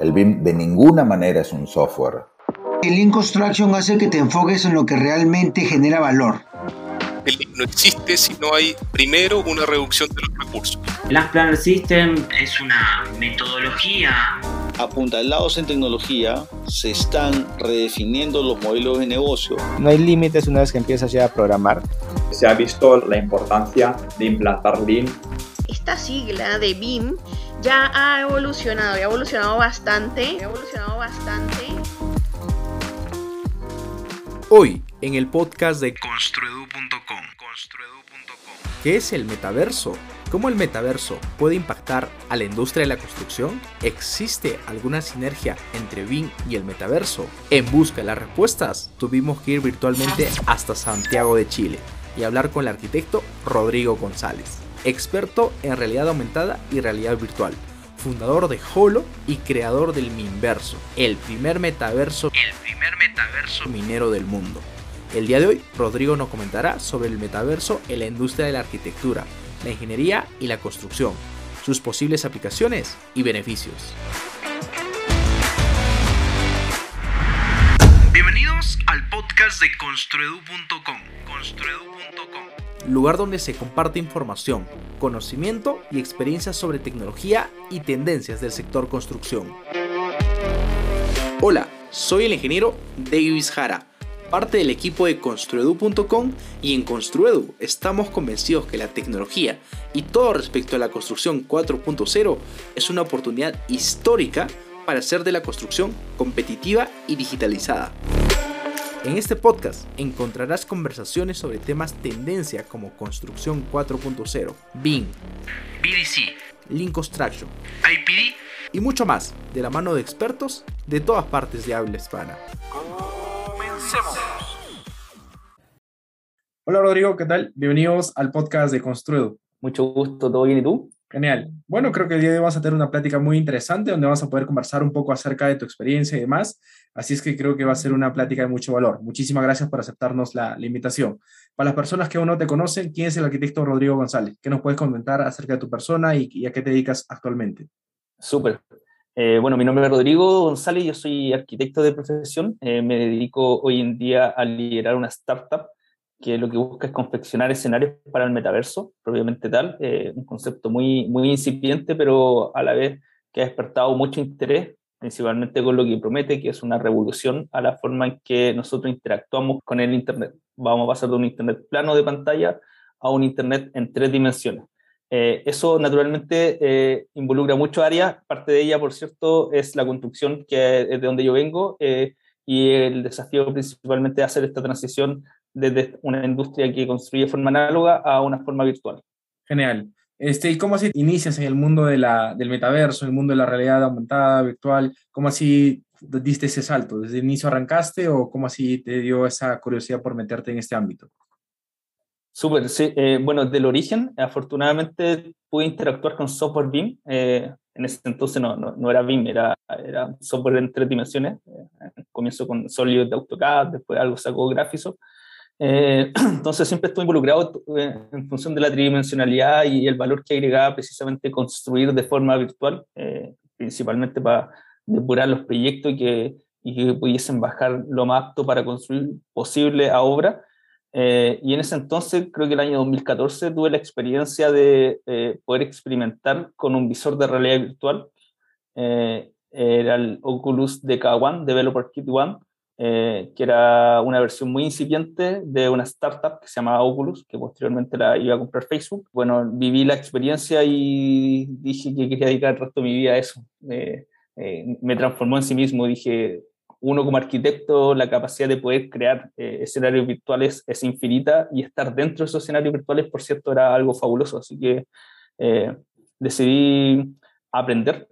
El BIM de ninguna manera es un software. El Lean Construction hace que te enfoques en lo que realmente genera valor. El BIM no existe si no hay primero una reducción de los recursos. Last Planner System es una metodología apuntalados en tecnología, se están redefiniendo los modelos de negocio. No hay límites una vez que empiezas ya a programar. Se ha visto la importancia de implantar Lean. Esta sigla de BIM ya ha evolucionado, ha evolucionado bastante, ha evolucionado bastante. Hoy, en el podcast de construedu.com, ¿qué es el metaverso? ¿Cómo el metaverso puede impactar a la industria de la construcción? ¿Existe alguna sinergia entre BIM y el metaverso? En busca de las respuestas, tuvimos que ir virtualmente hasta Santiago de Chile y hablar con el arquitecto Rodrigo González, experto en realidad aumentada y realidad virtual, fundador de Holo y creador del Minverso, el primer metaverso, el primer metaverso minero del mundo. El día de hoy, Rodrigo nos comentará sobre el metaverso en la industria de la arquitectura, la ingeniería y la construcción, sus posibles aplicaciones y beneficios. Bienvenidos al podcast de construedu.com. Construedu.com. Lugar donde se comparte información, conocimiento y experiencias sobre tecnología y tendencias del sector construcción. Hola, soy el ingeniero Davis Jara parte del equipo de Construedu.com y en Construedu estamos convencidos que la tecnología y todo respecto a la construcción 4.0 es una oportunidad histórica para hacer de la construcción competitiva y digitalizada. En este podcast encontrarás conversaciones sobre temas tendencia como construcción 4.0, BIM, BDC, Link Construction, IPD y mucho más de la mano de expertos de todas partes de habla hispana. Hola Rodrigo, ¿qué tal? Bienvenidos al podcast de Construedo. Mucho gusto, ¿todo bien y tú? Genial. Bueno, creo que el día de hoy vamos a tener una plática muy interesante donde vamos a poder conversar un poco acerca de tu experiencia y demás. Así es que creo que va a ser una plática de mucho valor. Muchísimas gracias por aceptarnos la, invitación. Para las personas que aún no te conocen, ¿quién es el arquitecto Rodrigo González? ¿Qué nos puedes comentar acerca de tu persona y, a qué te dedicas actualmente? Súper. Eh, bueno, mi nombre es Rodrigo González, yo soy arquitecto de profesión. Eh, me dedico hoy en día a liderar una startup que lo que busca es confeccionar escenarios para el metaverso, propiamente tal, eh, un concepto muy, muy incipiente, pero a la vez que ha despertado mucho interés, principalmente con lo que promete, que es una revolución a la forma en que nosotros interactuamos con el Internet. Vamos a pasar de un Internet plano de pantalla a un Internet en tres dimensiones. Eh, eso naturalmente eh, involucra muchas áreas, parte de ella, por cierto, es la construcción, que es de donde yo vengo, y el desafío principalmente es hacer esta transición desde una industria que construye de forma análoga a una forma virtual. Genial. Este, ¿Y cómo así inicias en el mundo de la, del metaverso, en el mundo de la realidad aumentada, virtual? ¿Cómo así diste ese salto? ¿Desde el inicio arrancaste o cómo así te dio esa curiosidad por meterte en este ámbito? Súper, sí. Eh, bueno, del origen, afortunadamente pude interactuar con software BIM. Eh, en ese entonces no, no, era BIM, era, era software en tres dimensiones. Eh, comienzo con Solid de AutoCAD, después algo sacó Graphisoft. Eh, entonces siempre estoy involucrado eh, en función de la tridimensionalidad y el valor que agregaba precisamente construir de forma virtual, eh, principalmente para depurar los proyectos y que, y que pudiesen bajar lo más apto para construir posible a obra. y en ese entonces, creo que el año 2014, tuve la experiencia de poder experimentar con un visor de realidad virtual. era el Oculus DK1, Developer Kit One, eh, que era una versión muy incipiente de una startup que se llamaba Oculus, que posteriormente la iba a comprar Facebook. Bueno, viví la experiencia y dije que quería dedicar el resto de mi vida a eso. Eh, eh, me transformó en sí mismo, dije, uno como arquitecto, la capacidad de poder crear escenarios virtuales es infinita y estar dentro de esos escenarios virtuales, por cierto, era algo fabuloso. Así que decidí aprender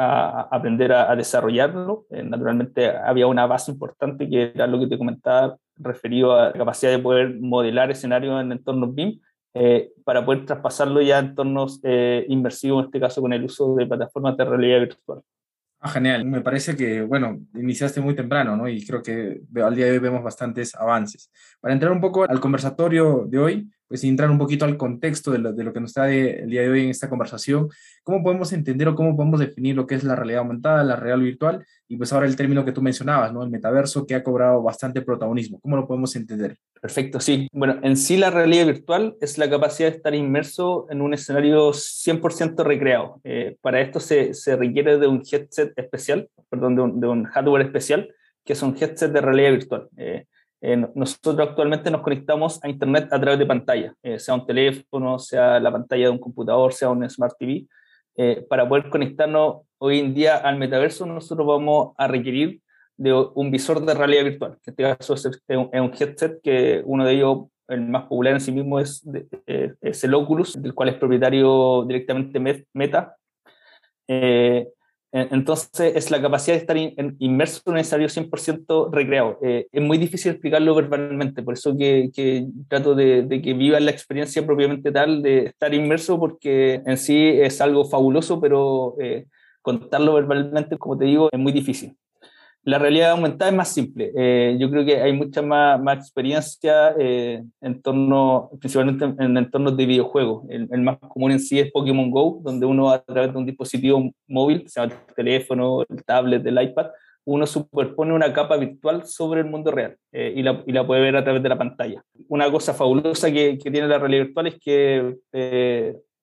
a aprender a, desarrollarlo. Eh, naturalmente había una base importante que era lo que te comentaba referido a la capacidad de poder modelar escenarios en entornos BIM eh, para poder traspasarlo ya a entornos eh, inmersivos, en este caso con el uso de plataformas de realidad virtual. Ah, genial. Me parece que, bueno, iniciaste muy temprano, ¿no? Y creo que al día de hoy vemos bastantes avances. Para entrar un poco al conversatorio de hoy, pues entrar un poquito al contexto de lo, de lo que nos trae el día de hoy en esta conversación, ¿cómo podemos entender o cómo podemos definir lo que es la realidad aumentada, la realidad virtual y pues ahora el término que tú mencionabas, ¿no? El metaverso que ha cobrado bastante protagonismo. ¿Cómo lo podemos entender? Perfecto, sí. Bueno, en sí la realidad virtual es la capacidad de estar inmerso en un escenario 100% recreado. Eh, para esto se, se, requiere de un headset especial, perdón, de un, de un, hardware especial, que es un headset de realidad virtual. Eh, eh, nosotros actualmente nos conectamos a Internet a través de pantalla, eh, sea un teléfono, sea la pantalla de un computador, sea un Smart TV. Eh, para poder conectarnos hoy en día al metaverso, nosotros vamos a requerir de un visor de realidad virtual, que en este caso es, un, es un headset que uno de ellos, el más popular en sí mismo, es, es el Oculus, del cual es propietario directamente Meta. Entonces, es la capacidad de estar inmerso en un escenario 100% recreado. Eh, es muy difícil explicarlo verbalmente, por eso que, que trato de, de, que vivan la experiencia propiamente tal de estar inmerso, porque en sí es algo fabuloso, pero eh, contarlo verbalmente, como te digo, es muy difícil. La realidad aumentada es más simple. Eh, yo creo que hay mucha más, experiencia eh, en torno, principalmente en, entornos de videojuegos. El, el, más común en sí es Pokémon Go, donde uno a través de un dispositivo móvil, sea el teléfono, el tablet, el iPad, uno superpone una capa virtual sobre el mundo real eh, y, la, puede ver a través de la pantalla. Una cosa fabulosa que, tiene la realidad virtual es que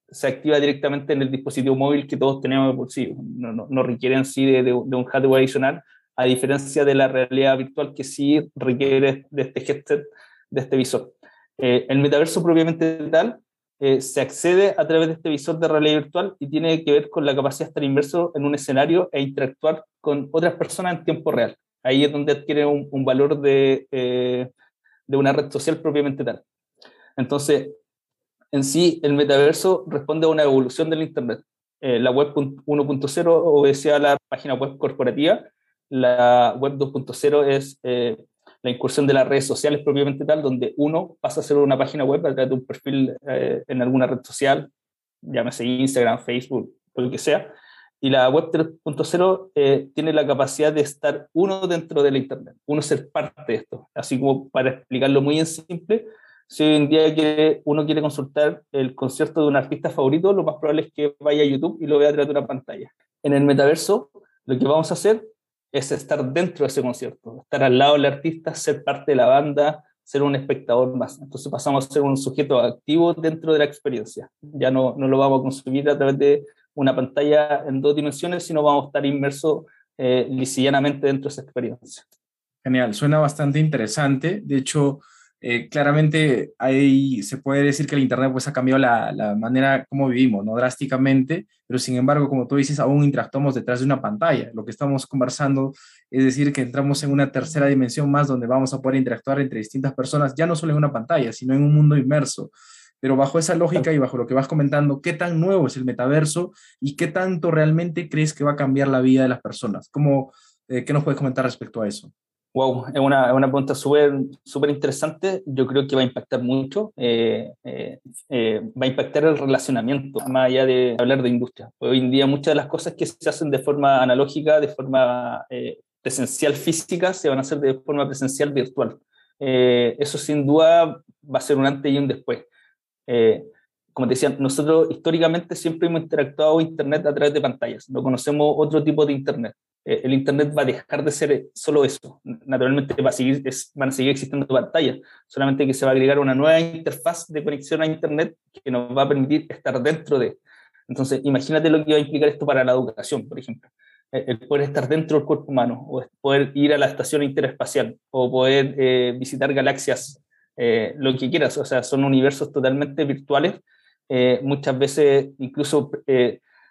se activa directamente en el dispositivo móvil que todos tenemos en el bolsillo. No, no, no requiere en sí de, de, de un hardware adicional, a diferencia de la realidad virtual que sí requiere de este headset, de este visor. Eh, el metaverso propiamente tal eh, se accede a través de este visor de realidad virtual y tiene que ver con la capacidad de estar inmerso en un escenario e interactuar con otras personas en tiempo real. Ahí es donde adquiere un, un valor de, eh, de una red social propiamente tal. Entonces, en sí, el metaverso responde a una evolución del Internet. Eh, la web 1.0 obedece a la página web corporativa la web 2.0 es eh, la incursión de las redes sociales propiamente tal, donde uno pasa a ser una página web a través de un perfil eh, en alguna red social, llámese Instagram, Facebook, lo que sea. Y la web 3.0 eh, tiene la capacidad de estar uno dentro de la Internet, uno ser parte de esto. Así como para explicarlo muy en simple, si hoy en día quiere, uno quiere consultar el concierto de un artista favorito, lo más probable es que vaya a YouTube y lo vea a través de una pantalla. En el metaverso, lo que vamos a hacer es estar dentro de ese concierto, estar al lado del artista, ser parte de la banda, ser un espectador más. Entonces pasamos a ser un sujeto activo dentro de la experiencia. Ya no, no lo vamos a consumir a través de una pantalla en dos dimensiones, sino vamos a estar inmersos eh, lisillanamente dentro de esa experiencia. Genial, suena bastante interesante. De hecho, eh, claramente ahí se puede decir que el Internet pues, ha cambiado la, la, manera como vivimos, ¿no? Drásticamente, pero sin embargo, como tú dices, aún interactuamos detrás de una pantalla. Lo que estamos conversando es decir, que entramos en una tercera dimensión más donde vamos a poder interactuar entre distintas personas, ya no solo en una pantalla, sino en un mundo inmerso. Pero bajo esa lógica y bajo lo que vas comentando, ¿qué tan nuevo es el metaverso y qué tanto realmente crees que va a cambiar la vida de las personas? ¿Cómo, eh, ¿Qué nos puedes comentar respecto a eso? Wow, es una, una pregunta súper súper interesante. Yo creo que va a impactar mucho. Eh, eh, eh, va a impactar el relacionamiento, más allá de hablar de industria. Hoy en día muchas de las cosas que se hacen de forma analógica, de forma eh, presencial física, se van a hacer de forma presencial virtual. eso sin duda va a ser un antes y un después. como te decía, nosotros históricamente siempre hemos interactuado Internet a través de pantallas. No conocemos otro tipo de Internet. Eh, el Internet va a dejar de ser solo eso. Naturalmente va a seguir, es, van a seguir existiendo pantallas, solamente que se va a agregar una nueva interfaz de conexión a Internet que nos va a permitir estar dentro de. Entonces, imagínate lo que va a implicar esto para la educación, por ejemplo. El poder estar dentro del cuerpo humano, o poder ir a la estación interespacial, o poder eh, visitar galaxias, eh, lo que quieras. O sea, son universos totalmente virtuales. Eh, muchas veces incluso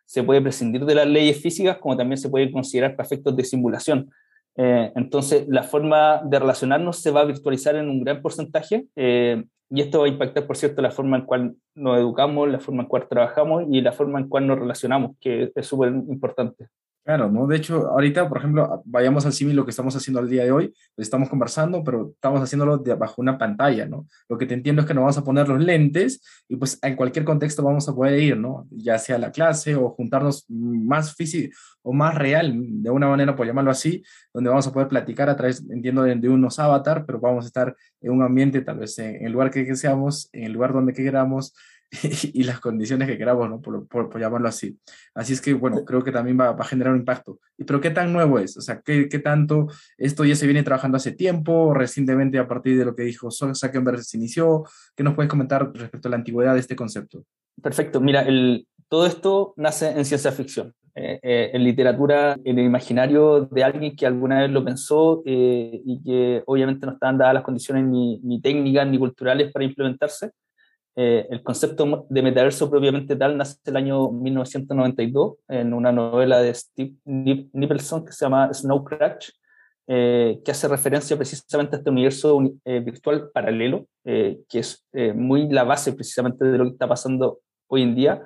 se puede prescindir de las leyes físicas como también se puede considerar para efectos de simulación. Eh, entonces, la forma de relacionarnos se va a virtualizar en un gran porcentaje eh, y esto va a impactar, por cierto, la forma en cual nos educamos, la forma en cual trabajamos y la forma en cual nos relacionamos, que es súper importante. Claro, ¿no? De hecho, ahorita, por ejemplo, vayamos al símil lo que estamos haciendo al día de hoy, pues estamos conversando, pero estamos haciéndolo de, bajo una pantalla, ¿no? Lo que te entiendo es que nos vamos a poner los lentes y pues en cualquier contexto vamos a poder ir, ¿no? Ya sea la clase o juntarnos más físico o más real, de una manera, por llamarlo así, donde vamos a poder platicar a través, entiendo, de, unos avatar, pero vamos a estar en un ambiente, tal vez en, el lugar que, que seamos, en el lugar donde queramos, y las condiciones que queramos, ¿no? Por, por, llamarlo así. Así es que, bueno, creo que también va, va, a generar un impacto. Pero ¿qué tan nuevo es? O sea, ¿qué, ¿qué, tanto esto ya se viene trabajando hace tiempo? Recientemente, a partir de lo que dijo Zuckerberg, se inició. ¿Qué nos puedes comentar respecto a la antigüedad de este concepto? Perfecto. Mira, el, todo esto nace en ciencia ficción. Eh, eh, en literatura, en el imaginario de alguien que alguna vez lo pensó eh, y que obviamente no estaban dadas las condiciones ni, ni técnicas ni culturales para implementarse, eh, el concepto de metaverso propiamente tal nace el año 1992 en una novela de Steve Nicholson que se llama Snow Crash, eh, que hace referencia precisamente a este universo eh, virtual paralelo, que es muy la base precisamente de lo que está pasando hoy en día.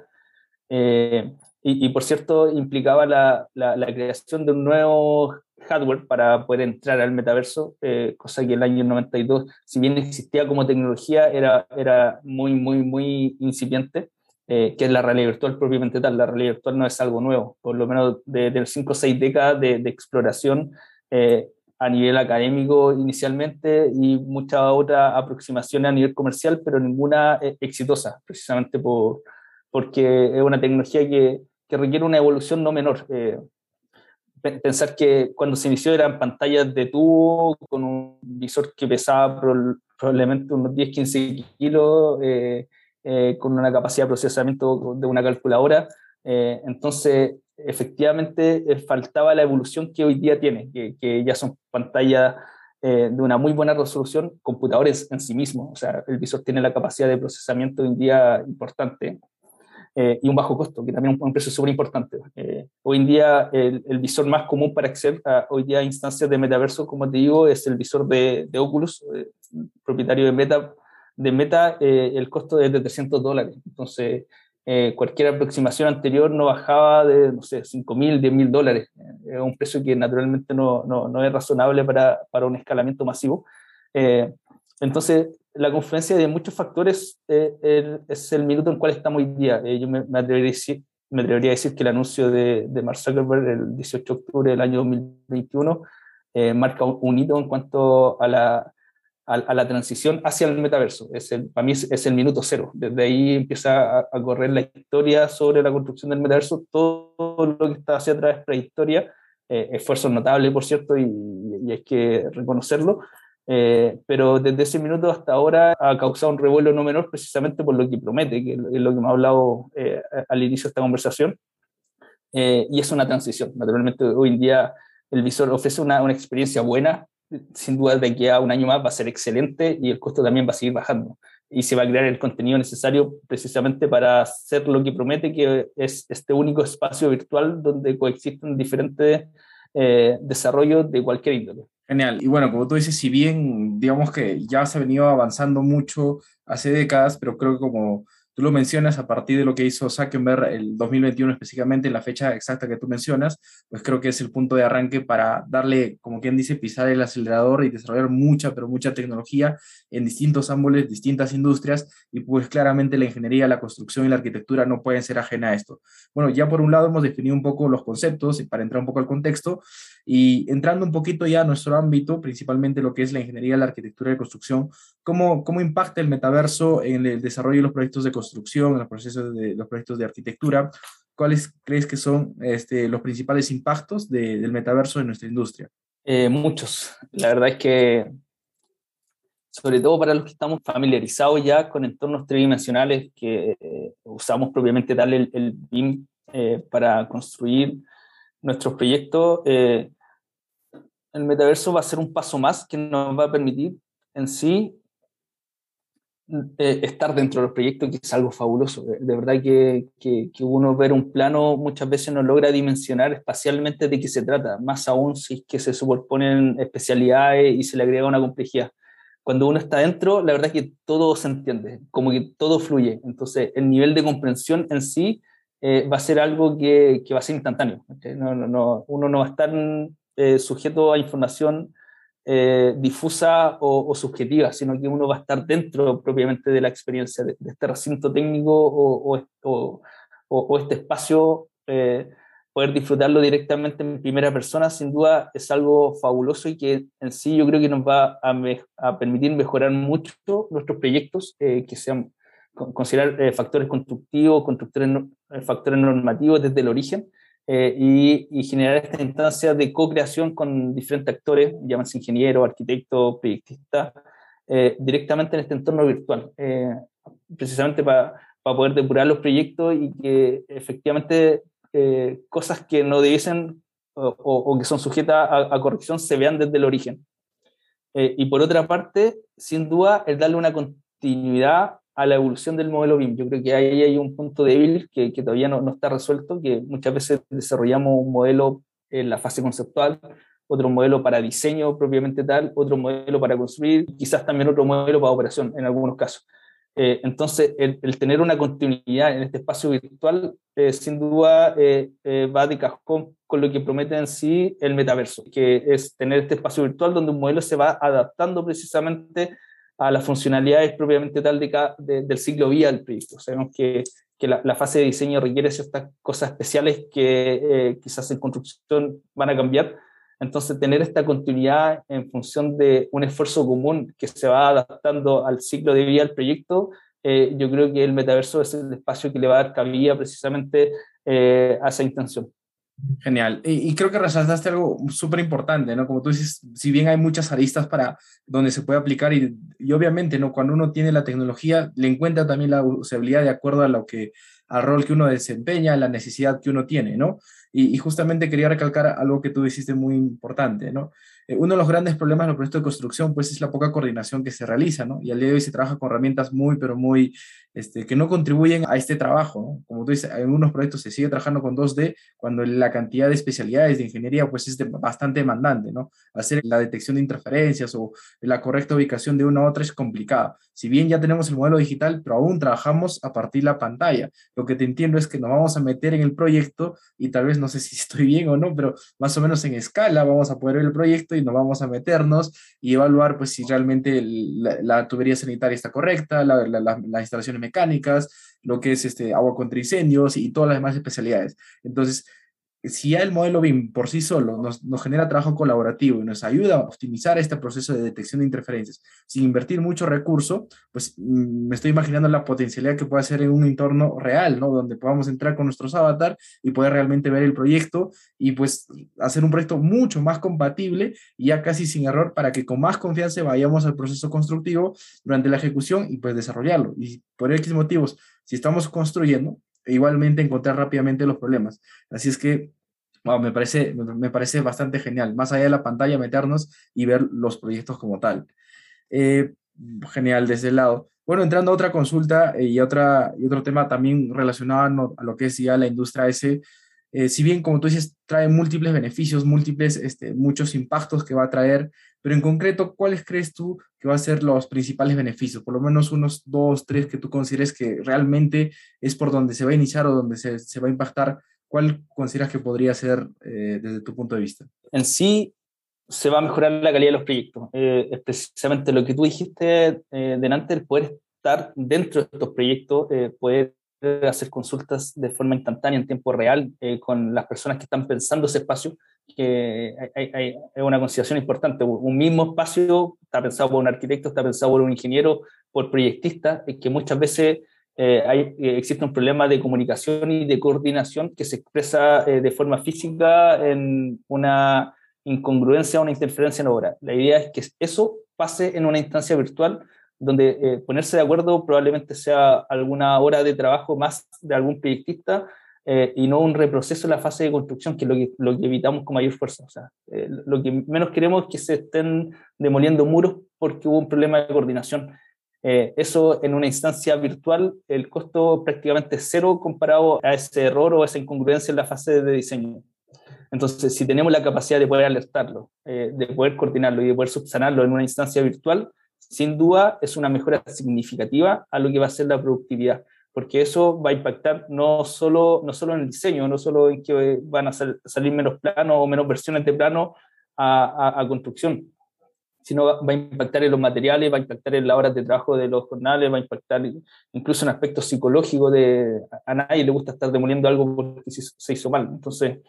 Y, por cierto, implicaba la, la, la, creación de un nuevo hardware para poder entrar al metaverso, eh, cosa que el año 92, si bien existía como tecnología, era, era muy, muy, muy incipiente, eh, que es la realidad virtual propiamente tal. La realidad virtual no es algo nuevo, por lo menos de, de 5 o 6 décadas de, de exploración eh, a nivel académico inicialmente y muchas otras aproximaciones a nivel comercial, pero ninguna exitosa, precisamente por, porque es una tecnología que, que requiere una evolución no menor pensar que cuando se inició eran pantallas de tubo con un visor que pesaba probablemente unos 10-15 kilos, eh, eh, con una capacidad de procesamiento de una calculadora. Eh, entonces, efectivamente, faltaba la evolución que hoy día tiene, que, que ya son pantallas de una muy buena resolución, computadores en sí mismos. O sea, el visor tiene la capacidad de procesamiento hoy en día importante. Eh, y un bajo costo, que también es un precio súper importante. Eh, hoy en día el, visor más común para acceder a hoy día instancias de metaverso, como te digo, es el visor de, de Oculus, eh, propietario de Meta. De Meta, el costo es de 300 dólares. Entonces, cualquier aproximación anterior no bajaba de, no sé, 5 mil, 10 mil dólares. Es un precio que naturalmente no, no, no es razonable para, para, un escalamiento masivo. entonces, la confluencia de muchos factores eh, es el minuto en el cual estamos hoy día. Eh, yo me, atrevería a decir, me, atrevería a decir, que el anuncio de, de Mark Zuckerberg el 18 de octubre del año 2021 eh, marca un hito en cuanto a la, a, la transición hacia el metaverso. Es el, para mí es, el minuto cero. Desde ahí empieza a, correr la historia sobre la construcción del metaverso. Todo lo que está hacia atrás es prehistoria. esfuerzo notable, por cierto, y, y hay que reconocerlo eh, pero desde ese minuto hasta ahora ha causado un revuelo no menor precisamente por lo que promete, que es lo que me ha hablado eh, al inicio de esta conversación. Eh, y es una transición. Naturalmente, hoy en día el visor ofrece una, una, experiencia buena, sin duda de que a un año más va a ser excelente y el costo también va a seguir bajando. Y se va a crear el contenido necesario precisamente para hacer lo que promete, que es este único espacio virtual donde coexisten diferentes desarrollos de cualquier índole. Genial. Y bueno, como tú dices, si bien digamos que ya se ha venido avanzando mucho hace décadas, pero creo que como tú lo mencionas, a partir de lo que hizo Zuckerberg el 2021 específicamente, en la fecha exacta que tú mencionas, pues creo que es el punto de arranque para darle, como quien dice, pisar el acelerador y desarrollar mucha, pero mucha tecnología en distintos ángulos, distintas industrias, y pues claramente la ingeniería, la construcción y la arquitectura no pueden ser ajena a esto. Bueno, ya por un lado hemos definido un poco los conceptos y para entrar un poco al contexto, y entrando un poquito ya a nuestro ámbito, principalmente lo que es la ingeniería, la arquitectura y la construcción, ¿cómo, cómo impacta el metaverso en el desarrollo de los proyectos de construcción? en los procesos de los proyectos de arquitectura, ¿cuáles crees que son este, los principales impactos del metaverso en nuestra industria? Eh, muchos. La verdad es que, sobre todo para los que estamos familiarizados ya con entornos tridimensionales que eh, usamos propiamente tal el, el BIM eh, para construir nuestros proyectos, el metaverso va a ser un paso más que nos va a permitir en sí eh, estar dentro de los proyectos, que es algo fabuloso. De, verdad que, que, uno ver un plano muchas veces no logra dimensionar espacialmente de qué se trata, más aún si es que se superponen especialidades y se le agrega una complejidad. Cuando uno está dentro, la verdad es que todo se entiende, como que todo fluye. Entonces, el nivel de comprensión en sí va a ser algo que, que va a ser instantáneo. No, no, no, uno no va a estar sujeto a información difusa o, subjetiva, sino que uno va a estar dentro propiamente de la experiencia de, este recinto técnico o, o, o este espacio poder disfrutarlo directamente en primera persona, sin duda es algo fabuloso y que en sí yo creo que nos va a, permitir mejorar mucho nuestros proyectos, eh, que sean considerar eh, factores constructivos, constructores, eh, factores normativos desde el origen y, y, generar esta instancia de co-creación con diferentes actores, llámanse ingenieros, arquitectos, proyectistas, directamente en este entorno virtual, precisamente para poder depurar los proyectos y que efectivamente eh, cosas que no debiesen o, que son sujetas a, corrección se vean desde el origen. Eh, y por otra parte, sin duda, el darle una continuidad a la evolución del modelo BIM. Yo creo que ahí hay un punto débil que, que todavía no, no, está resuelto, que muchas veces desarrollamos un modelo en la fase conceptual, otro modelo para diseño propiamente tal, otro modelo para construir, quizás también otro modelo para operación en algunos casos. Eh, entonces, el, tener una continuidad en este espacio virtual, eh, sin duda, eh, va de cajón con lo que promete en sí el metaverso, que es tener este espacio virtual donde un modelo se va adaptando precisamente a las funcionalidades propiamente tal de, del ciclo vía del proyecto. Sabemos que, que la, fase de diseño requiere ciertas cosas especiales que quizás en construcción van a cambiar, entonces, tener esta continuidad en función de un esfuerzo común que se va adaptando al ciclo de vida del proyecto, eh, yo creo que el metaverso es el espacio que le va a dar cabida precisamente eh, a esa intención. Genial. Y, creo que resaltaste algo súper importante, ¿no? Como tú dices, si bien hay muchas aristas para donde se puede aplicar y, y, obviamente, ¿no? Cuando uno tiene la tecnología, le encuentra también la usabilidad de acuerdo a lo que, al rol que uno desempeña, la necesidad que uno tiene, ¿no? Y, justamente quería recalcar algo que tú dijiste muy importante, ¿no? Eh, uno de los grandes problemas en los proyectos de construcción, pues, es la poca coordinación que se realiza, ¿no? Y al día de hoy se trabaja con herramientas muy, pero muy, este, que no contribuyen a este trabajo, ¿no? Como tú dices, en algunos proyectos se sigue trabajando con 2D cuando la cantidad de especialidades de ingeniería, pues, es bastante demandante, ¿no? Hacer la detección de interferencias o la correcta ubicación de una u otra es complicada. Si bien ya tenemos el modelo digital, pero aún trabajamos a partir de la pantalla. Lo que te entiendo es que nos vamos a meter en el proyecto y tal vez no sé si estoy bien o no, pero más o menos en escala vamos a poder ver el proyecto y nos vamos a meternos y evaluar pues si realmente la, tubería sanitaria está correcta, las instalaciones mecánicas, lo que es este, agua contra incendios y todas las demás especialidades. Entonces, si ya el modelo BIM por sí solo nos, nos, genera trabajo colaborativo y nos ayuda a optimizar este proceso de detección de interferencias sin invertir mucho recurso, pues mm, me estoy imaginando la potencialidad que puede hacer en un entorno real, ¿no? Donde podamos entrar con nuestros avatar y poder realmente ver el proyecto y pues hacer un proyecto mucho más compatible y ya casi sin error para que con más confianza vayamos al proceso constructivo durante la ejecución y pues desarrollarlo. Y por X motivos, si estamos construyendo, igualmente encontrar rápidamente los problemas. Así es que me, parece, me parece bastante genial, más allá de la pantalla, meternos y ver los proyectos como tal. Eh, genial, desde el lado. Bueno, entrando a otra consulta eh, y, otra, y otro tema también relacionado a, lo que es ya la industria S, eh, si bien, como tú dices, trae múltiples beneficios, múltiples, este, muchos impactos que va a traer, pero en concreto, ¿cuáles crees tú que van a ser los principales beneficios? Por lo menos unos dos, tres que tú consideres que realmente es por donde se va a iniciar o donde se, se va a impactar. ¿Cuál consideras que podría ser eh, desde tu punto de vista? En sí, se va a mejorar la calidad de los proyectos. Eh, es precisamente lo que tú dijiste eh, delante, el poder estar dentro de estos proyectos, poder hacer consultas de forma instantánea en tiempo real eh, con las personas que están pensando ese espacio, que hay, hay, una consideración importante. Un mismo espacio está pensado por un arquitecto, está pensado por un ingeniero, por proyectista, que muchas veces eh, hay, eh, existe un problema de comunicación y de coordinación que se expresa de forma física en una incongruencia una interferencia en obra. La idea es que eso pase en una instancia virtual donde eh, ponerse de acuerdo probablemente sea alguna hora de trabajo más de algún proyectista eh, y no un reproceso en la fase de construcción, que es lo que, lo que evitamos con mayor fuerza. O sea, eh, lo que menos queremos es que se estén demoliendo muros porque hubo un problema de coordinación. eso en una instancia virtual, el costo prácticamente cero comparado a ese error o esa incongruencia en la fase de diseño. Entonces, si tenemos la capacidad de poder alertarlo, de poder coordinarlo y de poder subsanarlo en una instancia virtual, sin duda es una mejora significativa a lo que va a ser la productividad. porque eso va a impactar no solo, no solo en el diseño, no solo en que van a salir menos planos o menos versiones de plano a, construcción, sino va, a impactar en los materiales, va a impactar en las horas de trabajo de los jornales, va a impactar incluso en aspectos psicológicos de a nadie le gusta estar demoliendo algo porque se, hizo mal. Entonces,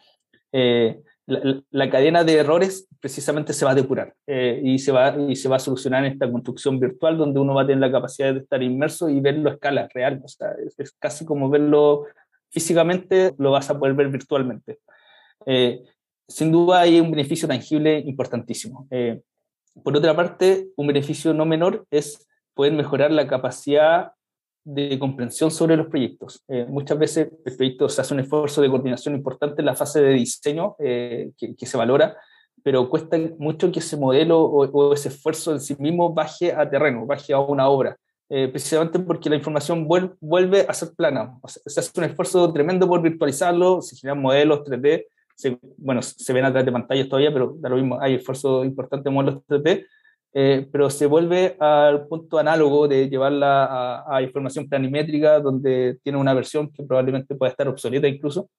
eh, la, cadena de errores precisamente se va a depurar eh, y, se va, y se va a solucionar en esta construcción virtual donde uno va a tener la capacidad de estar inmerso y verlo a escala real. O sea, es, casi como verlo físicamente, lo vas a poder ver virtualmente. Eh, sin duda hay un beneficio tangible importantísimo. Eh, por otra parte, un beneficio no menor es poder mejorar la capacidad de comprensión sobre los proyectos. Eh, muchas veces el proyecto se hace un esfuerzo de coordinación importante en la fase de diseño eh, que, se valora, pero cuesta mucho que ese modelo o, ese esfuerzo en sí mismo baje a terreno, baje a una obra, eh, precisamente porque la información vuelve, a ser plana. se hace un esfuerzo tremendo por virtualizarlo, se generan modelos 3D, bueno, se ven a través de pantallas todavía, pero da lo mismo, hay esfuerzo importante en modelos 3D, eh, pero se vuelve al punto análogo de llevarla a, información planimétrica, donde tiene una versión que probablemente pueda estar obsoleta incluso.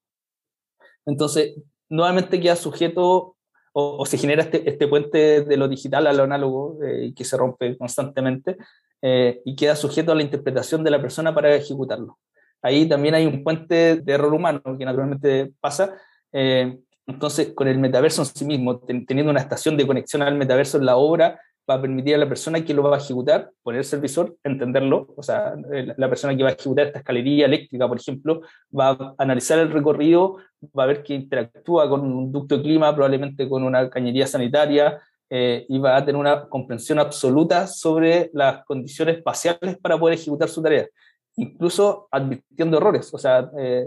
Entonces, nuevamente queda sujeto o, se genera este, este, puente de lo digital a lo análogo eh, que se rompe constantemente eh, y queda sujeto a la interpretación de la persona para ejecutarlo. Ahí también hay un puente de error humano que naturalmente pasa. entonces, con el metaverso en sí mismo, teniendo una estación de conexión al metaverso en la obra, va a permitir a la persona que lo va a ejecutar, poner el servidor, entenderlo, o sea, la persona que va a ejecutar esta escalería eléctrica, por ejemplo, va a analizar el recorrido, va a ver que interactúa con un ducto de clima, probablemente con una cañería sanitaria, eh, y va a tener una comprensión absoluta sobre las condiciones espaciales para poder ejecutar su tarea, incluso advirtiendo errores, o sea, eh,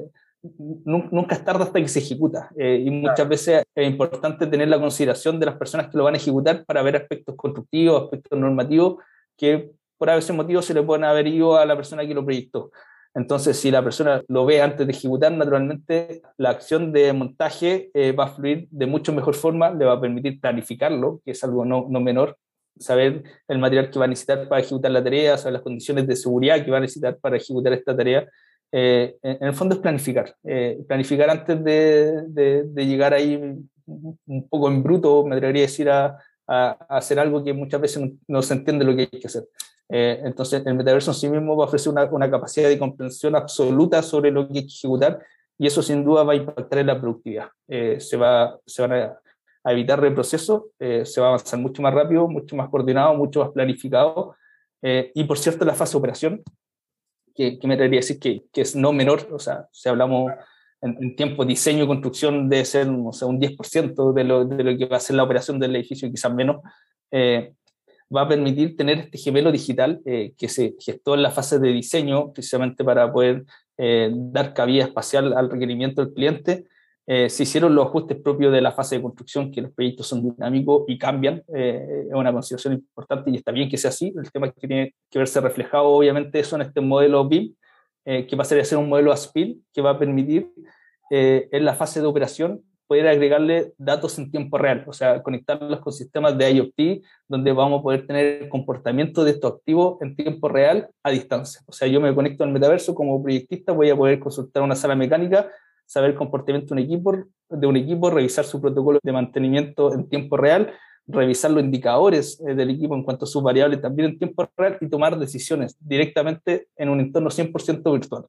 nunca es tarde hasta que se ejecuta. Eh, y muchas veces es importante tener la consideración de las personas que lo van a ejecutar para ver aspectos constructivos, aspectos normativos, que por ese motivo se le pueden haber ido a la persona que lo proyectó. Entonces, si la persona lo ve antes de ejecutar, naturalmente la acción de montaje eh, va a fluir de mucho mejor forma, le va a permitir planificarlo, que es algo no, no menor, saber el material que va a necesitar para ejecutar la tarea, saber las condiciones de seguridad que va a necesitar para ejecutar esta tarea, eh, en el fondo es planificar. Eh, planificar antes de, de, llegar ahí un poco en bruto, me atrevería a decir, a, a, hacer algo que muchas veces no, se entiende lo que hay que hacer. Eh, entonces, el metaverso en sí mismo va a ofrecer una, una, capacidad de comprensión absoluta sobre lo que hay que ejecutar y eso sin duda va a impactar en la productividad. se, va, se van a, a evitar reprocesos, se va a avanzar mucho más rápido, mucho más coordinado, mucho más planificado. y por cierto, la fase de operación que, me atrevería a decir que, que, es no menor, o sea, si hablamos en, tiempo diseño y construcción debe ser o sea, un 10% de lo, de lo que va a ser la operación del edificio, quizás menos, eh, va a permitir tener este gemelo digital eh, que se gestó en la fase de diseño, precisamente para poder eh, dar cabida espacial al requerimiento del cliente, eh, se hicieron los ajustes propios de la fase de construcción, que los proyectos son dinámicos y cambian, eh, es una consideración importante y está bien que sea así. El tema que tiene que verse reflejado, obviamente, eso en este modelo BIM, eh, que va a ser, un modelo ASPIL, que va a permitir en la fase de operación poder agregarle datos en tiempo real, o sea, conectarlos con sistemas de IoT, donde vamos a poder tener el comportamiento de estos activos en tiempo real a distancia. O sea, yo me conecto al metaverso como proyectista, voy a poder consultar una sala mecánica saber el comportamiento de un equipo, revisar su protocolo de mantenimiento en tiempo real, revisar los indicadores eh, del equipo en cuanto a sus variables también en tiempo real y tomar decisiones directamente en un entorno 100% virtual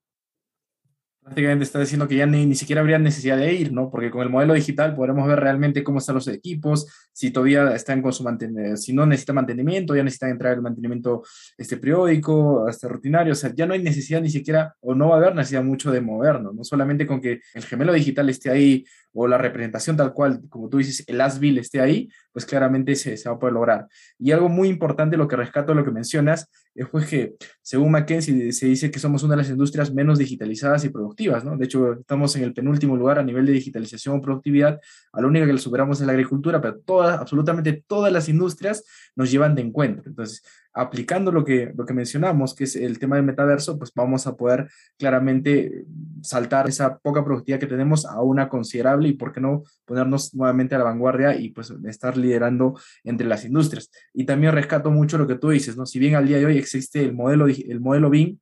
prácticamente está diciendo que ya ni, ni, siquiera habría necesidad de ir, ¿no? Porque con el modelo digital podremos ver realmente cómo están los equipos, si todavía están con su mantenimiento, si no necesita mantenimiento, ya necesitan entrar el mantenimiento este, periódico, hasta rutinario, o sea, ya no hay necesidad ni siquiera, o no va a haber necesidad mucho de movernos, no solamente con que el gemelo digital esté ahí o la representación tal cual, como tú dices, el ASBIL esté ahí, pues claramente se, se va a poder lograr. Y algo muy importante, lo que rescato lo que mencionas, pues que según McKinsey se dice que somos una de las industrias menos digitalizadas y productivas, ¿no? De hecho, estamos en el penúltimo lugar a nivel de digitalización o productividad, a la única que le superamos es la agricultura, pero todas, absolutamente todas las industrias nos llevan de encuentro. Entonces, aplicando lo que, lo que mencionamos, que es el tema del metaverso, pues vamos a poder claramente saltar esa poca productividad que tenemos a una considerable y, ¿por qué no, ponernos nuevamente a la vanguardia y pues estar liderando entre las industrias? Y también rescato mucho lo que tú dices, ¿no? Si bien al día de hoy existe el modelo, el modelo BIM,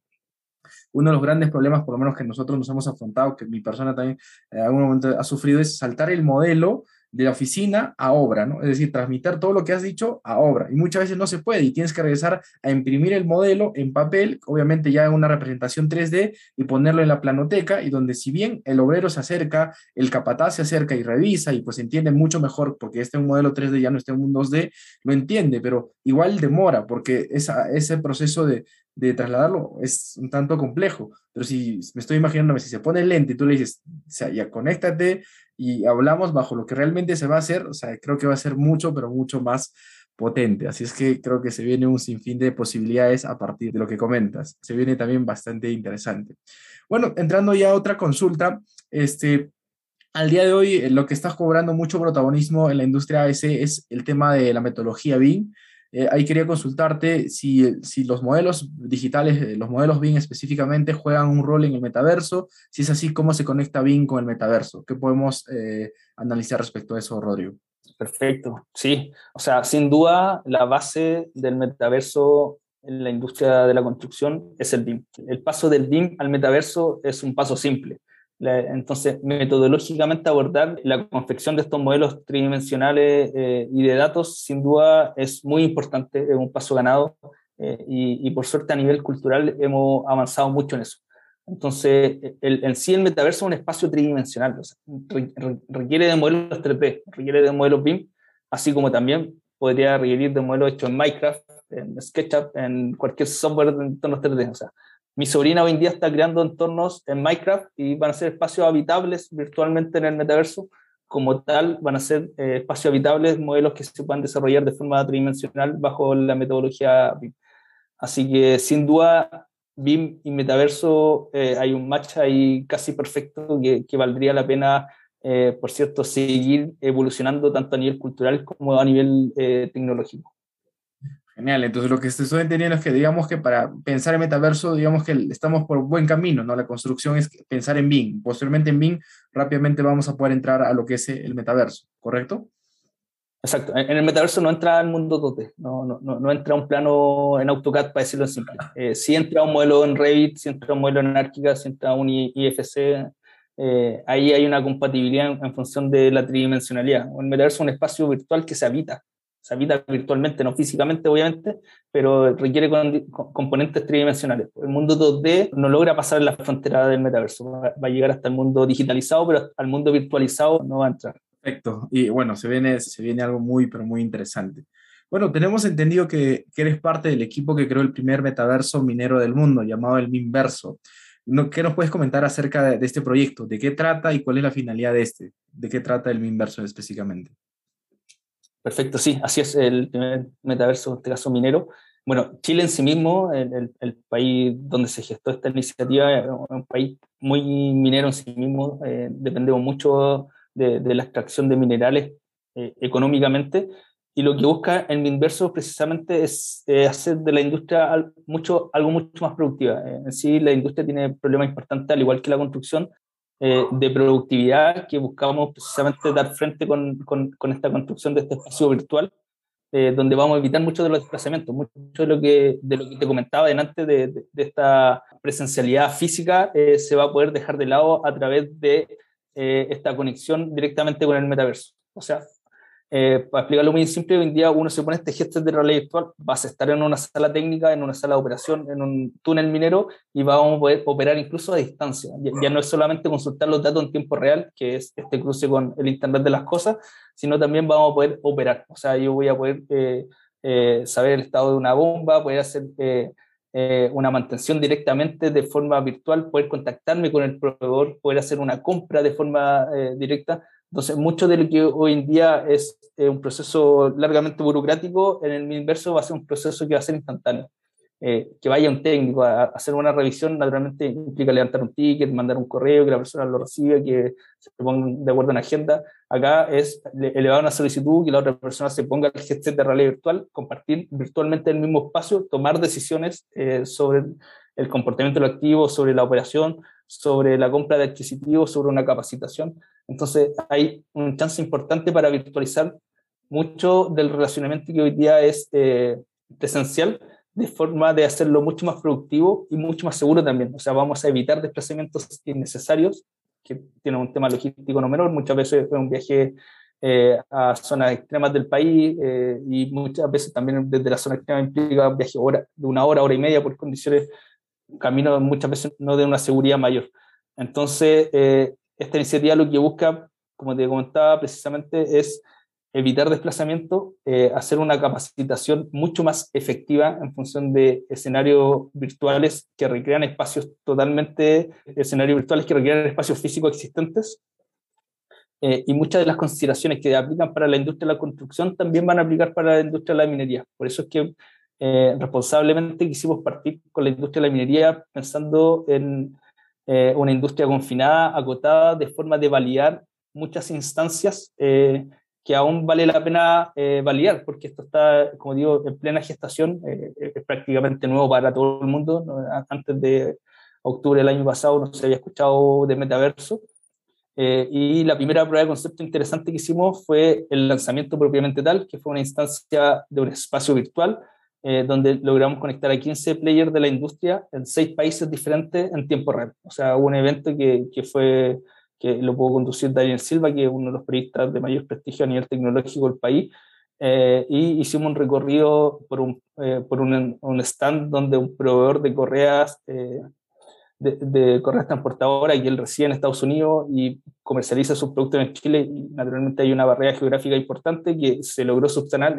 uno de los grandes problemas, por lo menos que nosotros nos hemos afrontado, que mi persona también en algún momento ha sufrido, es saltar el modelo de la oficina a obra, ¿no? Es decir, transmitir todo lo que has dicho a obra. Y muchas veces no se puede y tienes que regresar a imprimir el modelo en papel, obviamente ya en una representación 3D y ponerlo en la planoteca y donde si bien el obrero se acerca, el capataz se acerca y revisa y pues entiende mucho mejor porque este es un modelo 3D, ya no está en un 2D, lo entiende, pero igual demora porque ese proceso de, de trasladarlo es un tanto complejo. Pero si me estoy imaginándome, si se pone lente y tú le dices, o sea, ya conéctate y hablamos bajo lo que realmente se va a hacer, o sea, creo que va a ser mucho, pero mucho más potente. Así es que creo que se viene un sinfín de posibilidades a partir de lo que comentas. Se viene también bastante interesante. Bueno, entrando ya a otra consulta, este, al día de hoy eh, lo que está cobrando mucho protagonismo en la industria es el tema de la metodología BIM. Eh, ahí quería consultarte si, si, los modelos digitales, eh, los modelos BIM específicamente, juegan un rol en el metaverso. Si es así, ¿cómo se conecta BIM con el metaverso? ¿Qué podemos eh, analizar respecto a eso, Rodrigo? Perfecto, sí. O sea, sin duda, la base del metaverso en la industria de la construcción es el BIM. El paso del BIM al metaverso es un paso simple. Entonces, metodológicamente abordar la confección de estos modelos tridimensionales eh, y de datos, sin duda, es muy importante, es un paso ganado eh, y, por suerte a nivel cultural hemos avanzado mucho en eso. Entonces, el, en sí el metaverso es un espacio tridimensional, requiere de modelos 3D, requiere de modelos BIM, así como también podría requerir de modelos hechos en Minecraft, en SketchUp, en cualquier software de entornos 3D. O sea, mi sobrina hoy en día está creando entornos en Minecraft y van a ser espacios habitables virtualmente en el metaverso. Como tal, van a ser eh, espacios habitables, modelos que se puedan desarrollar de forma tridimensional bajo la metodología BIM. Así que, sin duda, BIM y metaverso eh, hay un match ahí casi perfecto que, que valdría la pena, eh, por cierto, seguir evolucionando tanto a nivel cultural como a nivel tecnológico. Genial, entonces lo que estoy entendiendo es que digamos que para pensar en metaverso, digamos que estamos por buen camino, ¿no? La construcción es pensar en BIM, posteriormente en BIM rápidamente vamos a poder entrar a lo que es el metaverso, ¿correcto? Exacto, en el metaverso no entra el mundo 2 no, no, no, entra un plano en AutoCAD para decirlo simple. Eh, si entra un modelo en Revit, si entra un modelo en Archicad, si entra un IFC, eh, ahí hay una compatibilidad en, en, función de la tridimensionalidad. El metaverso es un espacio virtual que se habita, se habita virtualmente, no físicamente obviamente, pero requiere componentes tridimensionales. El mundo 2D no logra pasar la frontera del metaverso, va, a llegar hasta el mundo digitalizado, pero al mundo virtualizado no va a entrar. Perfecto, y bueno, se viene, se viene algo muy, pero muy interesante. Bueno, tenemos entendido que, que eres parte del equipo que creó el primer metaverso minero del mundo, llamado el Minverso. ¿Qué nos puedes comentar acerca de, de, este proyecto? ¿De qué trata y cuál es la finalidad de este? ¿De qué trata el Minverso específicamente? Perfecto, sí, así es el primer metaverso, en este caso minero. Bueno, Chile en sí mismo, el, país donde se gestó esta iniciativa, es un país muy minero en sí mismo, eh, dependemos mucho de, de, la extracción de minerales eh, económicamente, y lo que busca el Minverso precisamente es eh, hacer de la industria mucho, algo mucho más productiva. en sí, la industria tiene problemas importantes, al igual que la construcción, eh, de productividad que buscamos precisamente dar frente con, con, esta construcción de este espacio virtual, eh, donde vamos a evitar muchos de los desplazamientos, mucho de lo que, de lo que te comentaba delante de, de, de esta presencialidad física eh, se va a poder dejar de lado a través de esta conexión directamente con el metaverso. O sea, eh, para explicarlo muy simple, hoy en día uno se pone este gesto de realidad virtual, vas a estar en una sala técnica, en una sala de operación, en un túnel minero y vamos a poder operar incluso a distancia. Ya, no es solamente consultar los datos en tiempo real, que es este cruce con el Internet de las cosas, sino también vamos a poder operar. O sea, yo voy a poder eh, eh, saber el estado de una bomba, poder hacer una mantención directamente de forma virtual, poder contactarme con el proveedor, poder hacer una compra de forma directa entonces, mucho de lo que hoy en día es eh, un proceso largamente burocrático, en el inverso va a ser un proceso que va a ser instantáneo. Eh, que vaya un técnico a, hacer una revisión, naturalmente implica levantar un ticket, mandar un correo, que la persona lo reciba, que se ponga de acuerdo en agenda. Acá es elevar una solicitud, que la otra persona se ponga el gesto de realidad virtual, compartir virtualmente el mismo espacio, tomar decisiones eh, sobre el comportamiento del activo, sobre la operación, sobre la compra de adquisitivos, sobre una capacitación. Entonces hay un chance importante para virtualizar mucho del relacionamiento que hoy día es eh, presencial de forma de hacerlo mucho más productivo y mucho más seguro también. O sea, vamos a evitar desplazamientos innecesarios, que tienen un tema logístico no menor. Muchas veces es un viaje eh, a zonas extremas del país eh, y muchas veces también desde la zona extrema implica un viaje hora, de una hora, hora y media por condiciones, camino muchas veces no de una seguridad mayor. Entonces, eh, esta iniciativa lo que busca, como te comentaba precisamente, es evitar desplazamiento, eh, hacer una capacitación mucho más efectiva en función de escenarios virtuales que recrean espacios totalmente, escenarios virtuales que recrean espacios físicos existentes. Eh, y muchas de las consideraciones que aplican para la industria de la construcción también van a aplicar para la industria de la minería. Por eso es que eh, responsablemente quisimos partir con la industria de la minería pensando en una industria confinada, acotada, de forma de validar muchas instancias que aún vale la pena eh, validar, porque esto está, como digo, en plena gestación, eh, es prácticamente nuevo para todo el mundo. Antes de octubre del año pasado no se había escuchado de metaverso. Eh, y la primera prueba de concepto interesante que hicimos fue el lanzamiento propiamente tal, que fue una instancia de un espacio virtual, donde logramos conectar a 15 players de la industria en seis países diferentes en tiempo real. O sea, un evento que, que fue que lo pudo conducir Daniel Silva, que es uno de los periodistas de mayor prestigio a nivel tecnológico del país, eh, y hicimos un recorrido por un, eh, por un, un, stand donde un proveedor de correas, eh, de, de, correas transportadoras, y él reside en Estados Unidos y comercializa sus productos en Chile, y naturalmente hay una barrera geográfica importante que se logró subsanar,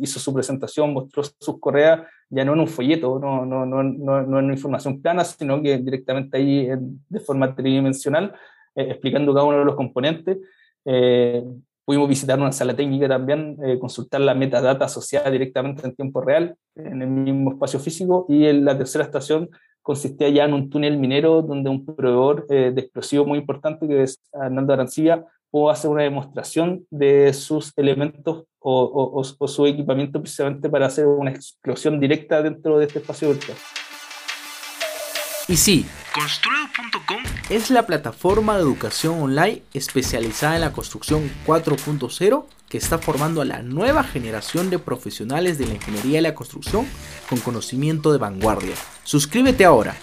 hizo su presentación, mostró sus correas, ya no en un folleto, no, no, no, no, no en una información plana, sino que directamente ahí de forma tridimensional, eh, explicando cada uno de los componentes. Eh, pudimos visitar una sala técnica también, eh, consultar la metadata asociada directamente en tiempo real en el mismo espacio físico y en la tercera estación consistía ya en un túnel minero donde un proveedor de explosivos muy importante que es Hernando Arancilla pudo hacer una demostración de sus elementos o, o su equipamiento precisamente para hacer una explosión directa dentro de este espacio virtual. Y sí, construedo.com es la plataforma de educación online especializada en la construcción 4.0 que está formando a la nueva generación de profesionales de la ingeniería y la construcción con conocimiento de vanguardia. Suscríbete ahora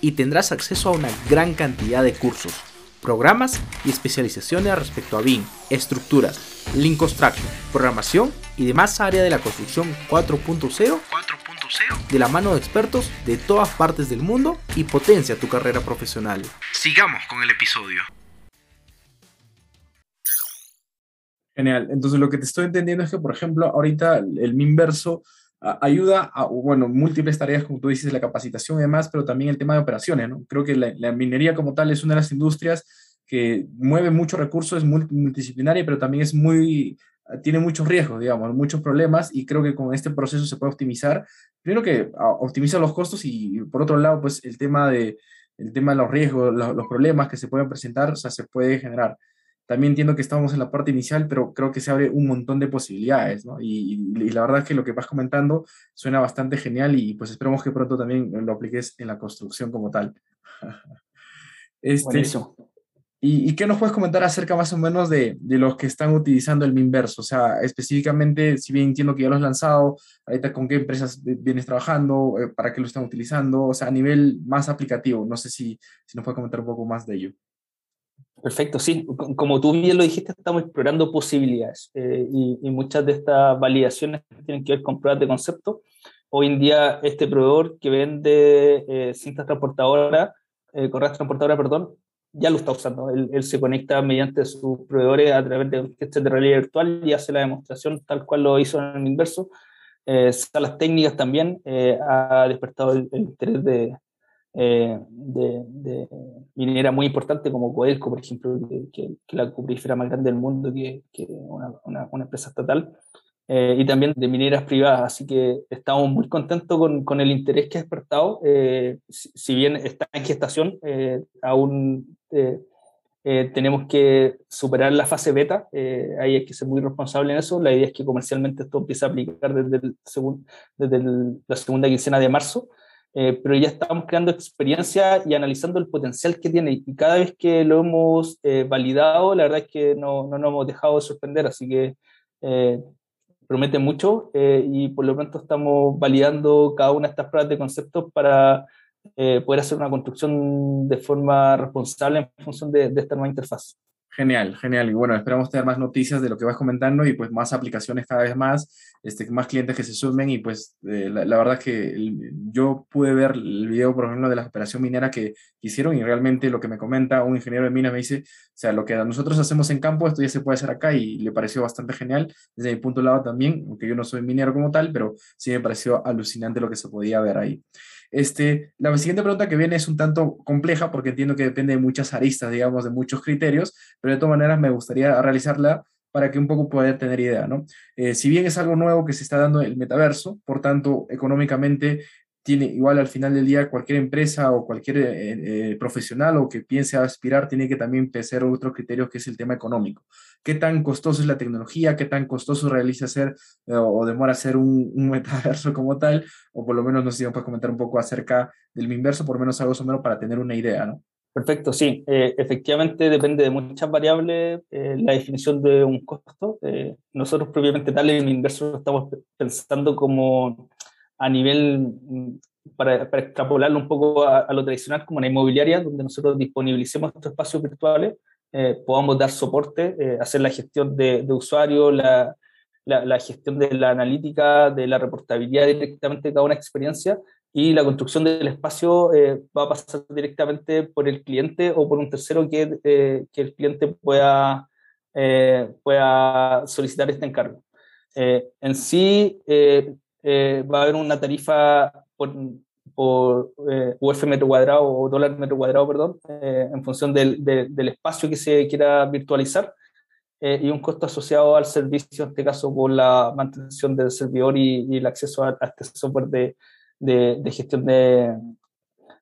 y tendrás acceso a una gran cantidad de cursos, programas y especializaciones respecto a BIM, estructuras, Link Construction, programación y demás áreas de la construcción 4.0 de la mano de expertos de todas partes del mundo y potencia tu carrera profesional. Sigamos con el episodio. Genial. Entonces lo que te estoy entendiendo es que, por ejemplo, ahorita el Minverso ayuda a, bueno, múltiples tareas, como tú dices, la capacitación y demás, pero también el tema de operaciones, ¿no? Creo que la, la minería como tal es una de las industrias que mueve muchos recursos, es multidisciplinaria, pero también es muy tiene muchos riesgos, digamos, muchos problemas y creo que con este proceso se puede optimizar. Primero que ah, optimiza los costos y por otro lado, pues el tema de, el tema de los riesgos, los, problemas que se pueden presentar, o sea, se puede generar. También entiendo que estamos en la parte inicial, pero creo que se abre un montón de posibilidades, ¿no? Y, y, la verdad es que lo que vas comentando suena bastante genial y pues esperamos que pronto también lo apliques en la construcción como tal. este, Buenísimo. ¿Y, qué nos puedes comentar acerca más o menos de, de, los que están utilizando el Minverso? O sea, específicamente, si bien entiendo que ya lo has lanzado, ahorita con qué empresas vienes trabajando, eh, para qué lo están utilizando, o sea, a nivel más aplicativo. No sé si, si nos puedes comentar un poco más de ello. Perfecto, sí. Como tú bien lo dijiste, estamos explorando posibilidades eh, y, y, muchas de estas validaciones tienen que ver con pruebas de concepto. Hoy en día, este proveedor que vende eh, cintas transportadoras, eh, correas transportadoras, perdón, ya lo está usando. Él, se conecta mediante sus proveedores a través de este de realidad virtual y hace la demostración tal cual lo hizo en el inverso. Eh, salas técnicas también eh, ha despertado el, interés de, eh, de, de, minera muy importante como Coelco, por ejemplo, que, que, la cuprífera más grande del mundo, que, que una, una, una empresa estatal. Eh, y también de mineras privadas, así que estamos muy contentos con, con el interés que ha despertado. Eh, si, si, bien está en gestación, eh, aún tenemos que superar la fase beta, ahí hay que ser muy responsable en eso. La idea es que comercialmente esto empiece a aplicar desde, el desde el, la segunda quincena de marzo. pero ya estamos creando experiencia y analizando el potencial que tiene y cada vez que lo hemos validado, la verdad es que no, no nos hemos dejado de sorprender, así que promete mucho y por lo pronto estamos validando cada una de estas pruebas de conceptos para poder hacer una construcción de forma responsable en función de esta nueva interfaz. Genial, genial. Y bueno, esperamos tener más noticias de lo que vas comentando y pues más aplicaciones cada vez más, este, más clientes que se sumen y pues eh, la, verdad es que yo pude ver el video, por ejemplo, de la operación minera que hicieron y realmente lo que me comenta un ingeniero de minas me dice, o sea, lo que nosotros hacemos en campo, esto ya se puede hacer acá y le pareció bastante genial. Desde mi punto de lado también, aunque yo no soy minero como tal, pero sí me pareció alucinante lo que se podía ver ahí. Este, la siguiente pregunta que viene es un tanto compleja porque entiendo que depende de muchas aristas, digamos, de muchos criterios, pero de todas maneras me gustaría realizarla para que un poco pueda tener idea, ¿no? Eh, si bien es algo nuevo que se está dando el metaverso, por tanto, económicamente tiene igual al final del día cualquier empresa o cualquier eh, eh, profesional o que piense aspirar tiene que también pensar otro criterio que es el tema económico. ¿Qué tan costoso es la tecnología? ¿Qué tan costoso realiza hacer eh, o demora hacer un, un, metaverso como tal? O por lo menos nos sé comentar un poco acerca del inverso, por lo menos algo somero para tener una idea, ¿no? Perfecto, sí. efectivamente depende de muchas variables la definición de un costo. nosotros propiamente tal el inverso estamos pensando como a nivel, mm, para, para extrapolarlo un poco a, lo tradicional, como una inmobiliaria, donde nosotros disponibilicemos estos espacios virtuales, eh, podamos dar soporte, eh, hacer la gestión de, de usuario, la, la, gestión de la analítica, de la reportabilidad directamente de cada una experiencia y la construcción del espacio eh, va a pasar directamente por el cliente o por un tercero que, que el cliente pueda, pueda solicitar este encargo. en sí, eh, va a haber una tarifa por, por eh, UF metro cuadrado o dólar metro cuadrado, perdón, eh, en función del, del, espacio que se quiera virtualizar y un costo asociado al servicio, en este caso por la mantención del servidor y, y el acceso a, a este software de, de, de gestión de,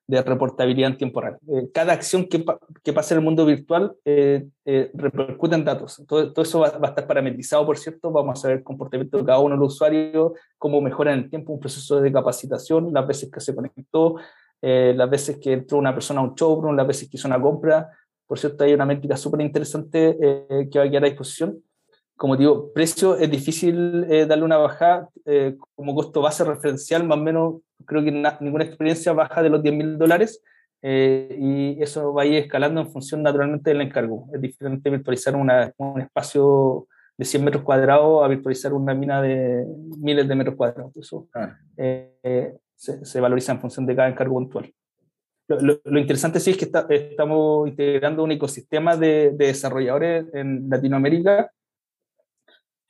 de reportabilidad en tiempo real. Eh, cada acción que, que pasa en el mundo virtual eh, eh, repercute en datos. Todo, todo eso va, va, a estar parametrizado, por cierto. Vamos a ver el comportamiento de cada uno de los usuarios, cómo mejora en el tiempo un proceso de capacitación, las veces que se conectó, las veces que entró una persona a un showroom, las veces que hizo una compra. Por cierto, hay una métrica súper interesante que va a quedar a disposición. Como digo, precio es difícil darle una bajada como costo base referencial, más o menos creo que ninguna experiencia baja de los 10 mil dólares eh, y eso va a ir escalando en función naturalmente del encargo. Es diferente virtualizar una, un espacio de 100 metros cuadrados a virtualizar una mina de miles de metros cuadrados. Eso ah. eh, se, se, valoriza en función de cada encargo puntual. Lo, lo, interesante sí es que está, estamos integrando un ecosistema de, de desarrolladores en Latinoamérica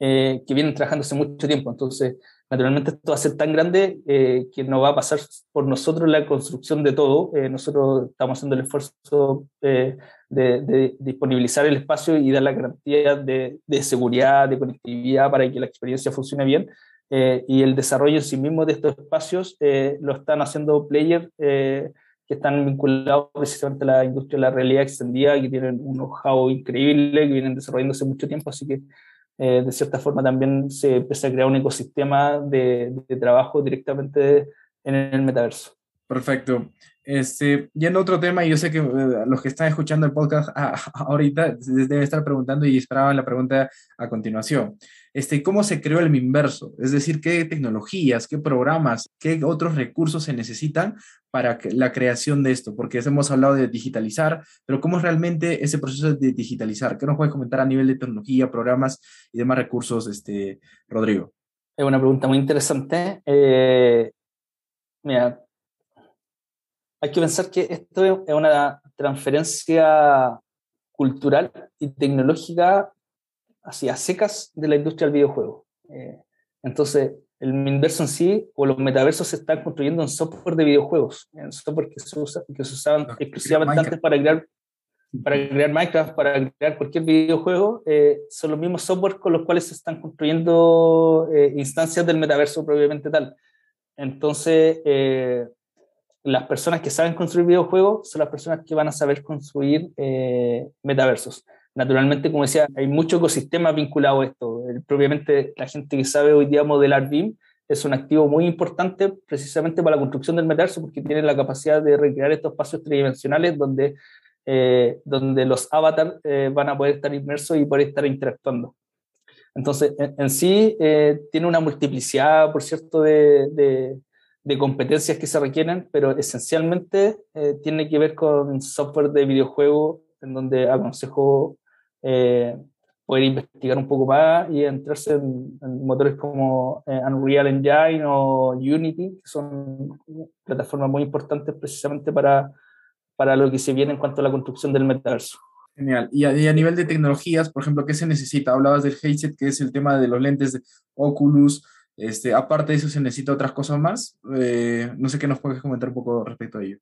eh, que vienen trabajando hace mucho tiempo. Entonces, naturalmente esto va a ser tan grande eh, que no va a pasar por nosotros la construcción de todo. Eh, nosotros estamos haciendo el esfuerzo de, de, disponibilizar el espacio y dar la garantía de, de, seguridad, de conectividad para que la experiencia funcione bien. y el desarrollo en sí mismo de estos espacios lo están haciendo players que están vinculados precisamente a la industria de la realidad extendida, que tienen un know-how increíble, que vienen desarrollándose mucho tiempo, así que eh, de cierta forma también se empieza a crear un ecosistema de, de trabajo directamente en el metaverso. Perfecto. Este, yendo a otro tema, yo sé que eh, los que están escuchando el podcast ah, ahorita deben estar preguntando y esperaban la pregunta a continuación. Este, ¿Cómo se creó el Minverso? Es decir, ¿qué tecnologías, qué programas, qué otros recursos se necesitan para la creación de esto? Porque hemos hablado de digitalizar, pero ¿cómo es realmente ese proceso de digitalizar? ¿Qué nos puedes comentar a nivel de tecnología, programas y demás recursos, este, Rodrigo? Es una pregunta muy interesante. Eh, mira, hay que pensar que esto es una transferencia cultural y tecnológica hacia secas de la industria del videojuego. Eh, entonces, el inverso en sí o los metaversos se están construyendo en software de videojuegos, en software que se, usa, que se usaban exclusivamente antes para crear, para crear Minecraft, para crear cualquier videojuego, eh, son los mismos software con los cuales se están construyendo eh, instancias del metaverso propiamente tal. Entonces, las personas que saben construir videojuegos son las personas que van a saber construir metaversos naturalmente, como decía, hay mucho ecosistema vinculado a esto. El, propiamente la gente que sabe hoy día modelar BIM es un activo muy importante precisamente para la construcción del metaverso porque tiene la capacidad de recrear estos espacios tridimensionales donde, eh, donde los avatars eh, van a poder estar inmersos y poder estar interactuando. Entonces, en, sí, eh, tiene una multiplicidad, por cierto, de, de, competencias que se requieren, pero esencialmente eh, tiene que ver con software de videojuego, en donde aconsejo eh, poder investigar un poco más y entrarse en, motores como Unreal Engine o Unity, que son plataformas muy importantes precisamente para, para lo que se viene en cuanto a la construcción del metaverso. Genial. Y a, nivel de tecnologías, por ejemplo, ¿qué se necesita? Hablabas del headset, que es el tema de los lentes de Oculus. Este, aparte de eso, ¿se necesita otras cosas más? Eh, no sé qué nos puedes comentar un poco respecto a ello.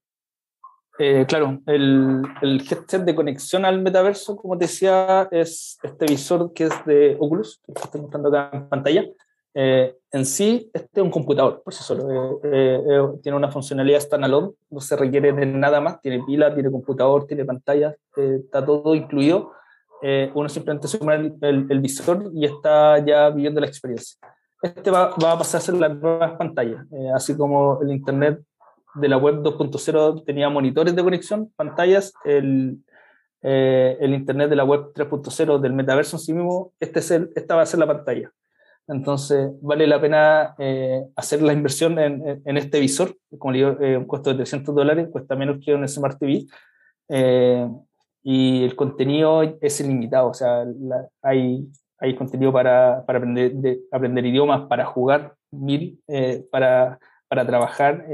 Eh, claro, el, el, headset de conexión al metaverso, como te decía, es este visor que es de Oculus, que estoy mostrando acá en pantalla, eh, en sí, este es un computador por sí solo. Eh, eh, tiene una funcionalidad standalone, no se requiere de nada más. Tiene pila, tiene computador, tiene pantalla, está todo incluido. uno simplemente se pone el, visor y está ya viviendo la experiencia. Este va, va a pasar a ser las nuevas pantallas, así como el Internet de la web 2.0 tenía monitores de conexión, pantallas, el, el Internet de la web 3.0 del metaverso en sí mismo, este es el, esta va a ser la pantalla. Entonces, vale la pena eh, hacer la inversión en, en, este visor, como le digo, eh, un costo de 300 dólares, cuesta menos que un Smart TV, eh, y el contenido es ilimitado, o sea, hay, hay contenido para, para aprender, de, aprender idiomas, para jugar, mil, para, para trabajar.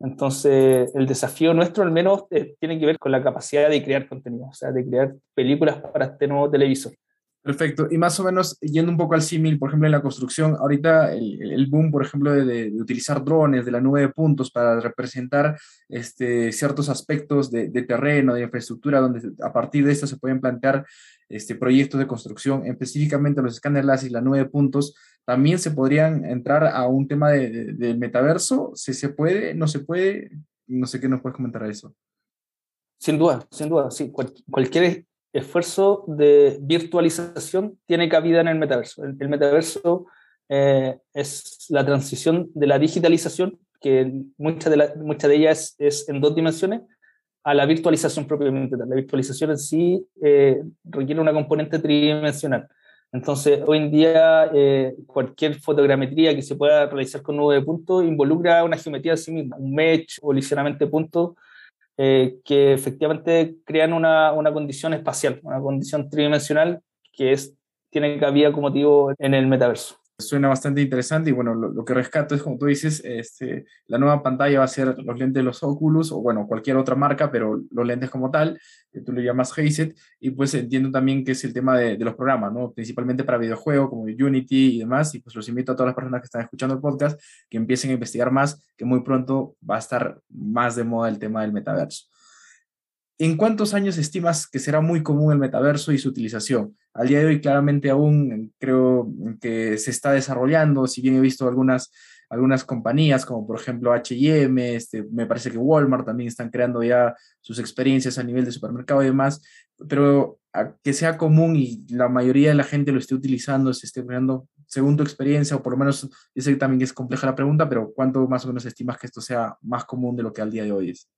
entonces, el desafío nuestro, al menos, tiene que ver con la capacidad de crear contenido, o sea, de crear películas para este nuevo televisor. Perfecto. Y más o menos yendo un poco al símil, por ejemplo, en la construcción, ahorita el, boom, por ejemplo, de, utilizar drones de la nube de puntos para representar este, ciertos aspectos de, terreno, de infraestructura, donde a partir de esto se pueden plantear este, proyectos de construcción, específicamente los escáneres láser y la nube de puntos, también se podrían entrar a un tema del de, metaverso. ¿Se, ¿Se puede? ¿No se puede? No sé qué nos puedes comentar a eso. Sin duda, sin duda, sí. cualquier esfuerzo de virtualización tiene cabida en el metaverso. El, metaverso eh, es la transición de la digitalización, que mucha de, la, mucha de ellas es, en dos dimensiones, a la virtualización propiamente La virtualización en sí eh, requiere una componente tridimensional. Entonces, hoy en día, eh, cualquier fotogrametría que se pueda realizar con nube de puntos involucra una geometría en sí misma, un mesh o ligeramente puntos eh, que efectivamente crean una, una, condición espacial, una condición tridimensional que es, tiene cabida como motivo en el metaverso. Suena bastante interesante y bueno, lo, que rescato es como tú dices, este, la nueva pantalla va a ser los lentes de los Oculus o bueno, cualquier otra marca, pero los lentes como tal, que tú le llamas headset y pues entiendo también que es el tema de, de, los programas, ¿no? Principalmente para videojuegos como Unity y demás y pues los invito a todas las personas que están escuchando el podcast que empiecen a investigar más, que muy pronto va a estar más de moda el tema del metaverso. ¿En cuántos años estimas que será muy común el metaverso y su utilización? Al día de hoy claramente aún creo que se está desarrollando, si bien he visto algunas, algunas compañías como por ejemplo H&M, me parece que Walmart también están creando ya sus experiencias a nivel de supermercado y demás, pero que sea común y la mayoría de la gente lo esté utilizando, se esté creando, según tu experiencia, o por lo menos, yo sé que también es compleja la pregunta, pero ¿cuánto más o menos estimas que esto sea más común de lo que al día de hoy es?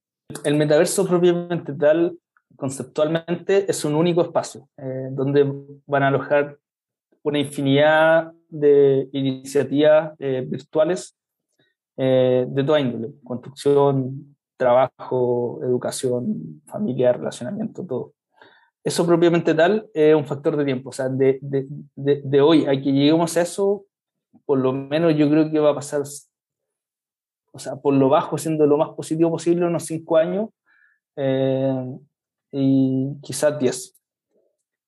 El metaverso propiamente tal, conceptualmente, es un único espacio eh, donde van a alojar una infinidad de iniciativas eh, virtuales eh, de toda índole, construcción, trabajo, educación, familia, relacionamiento, todo. Eso propiamente tal es un factor de tiempo, o sea, de, de, de, de hoy a que lleguemos a eso, por lo menos yo creo que va a pasar o sea, por lo bajo, siendo lo más positivo posible, unos cinco años eh, y quizás diez.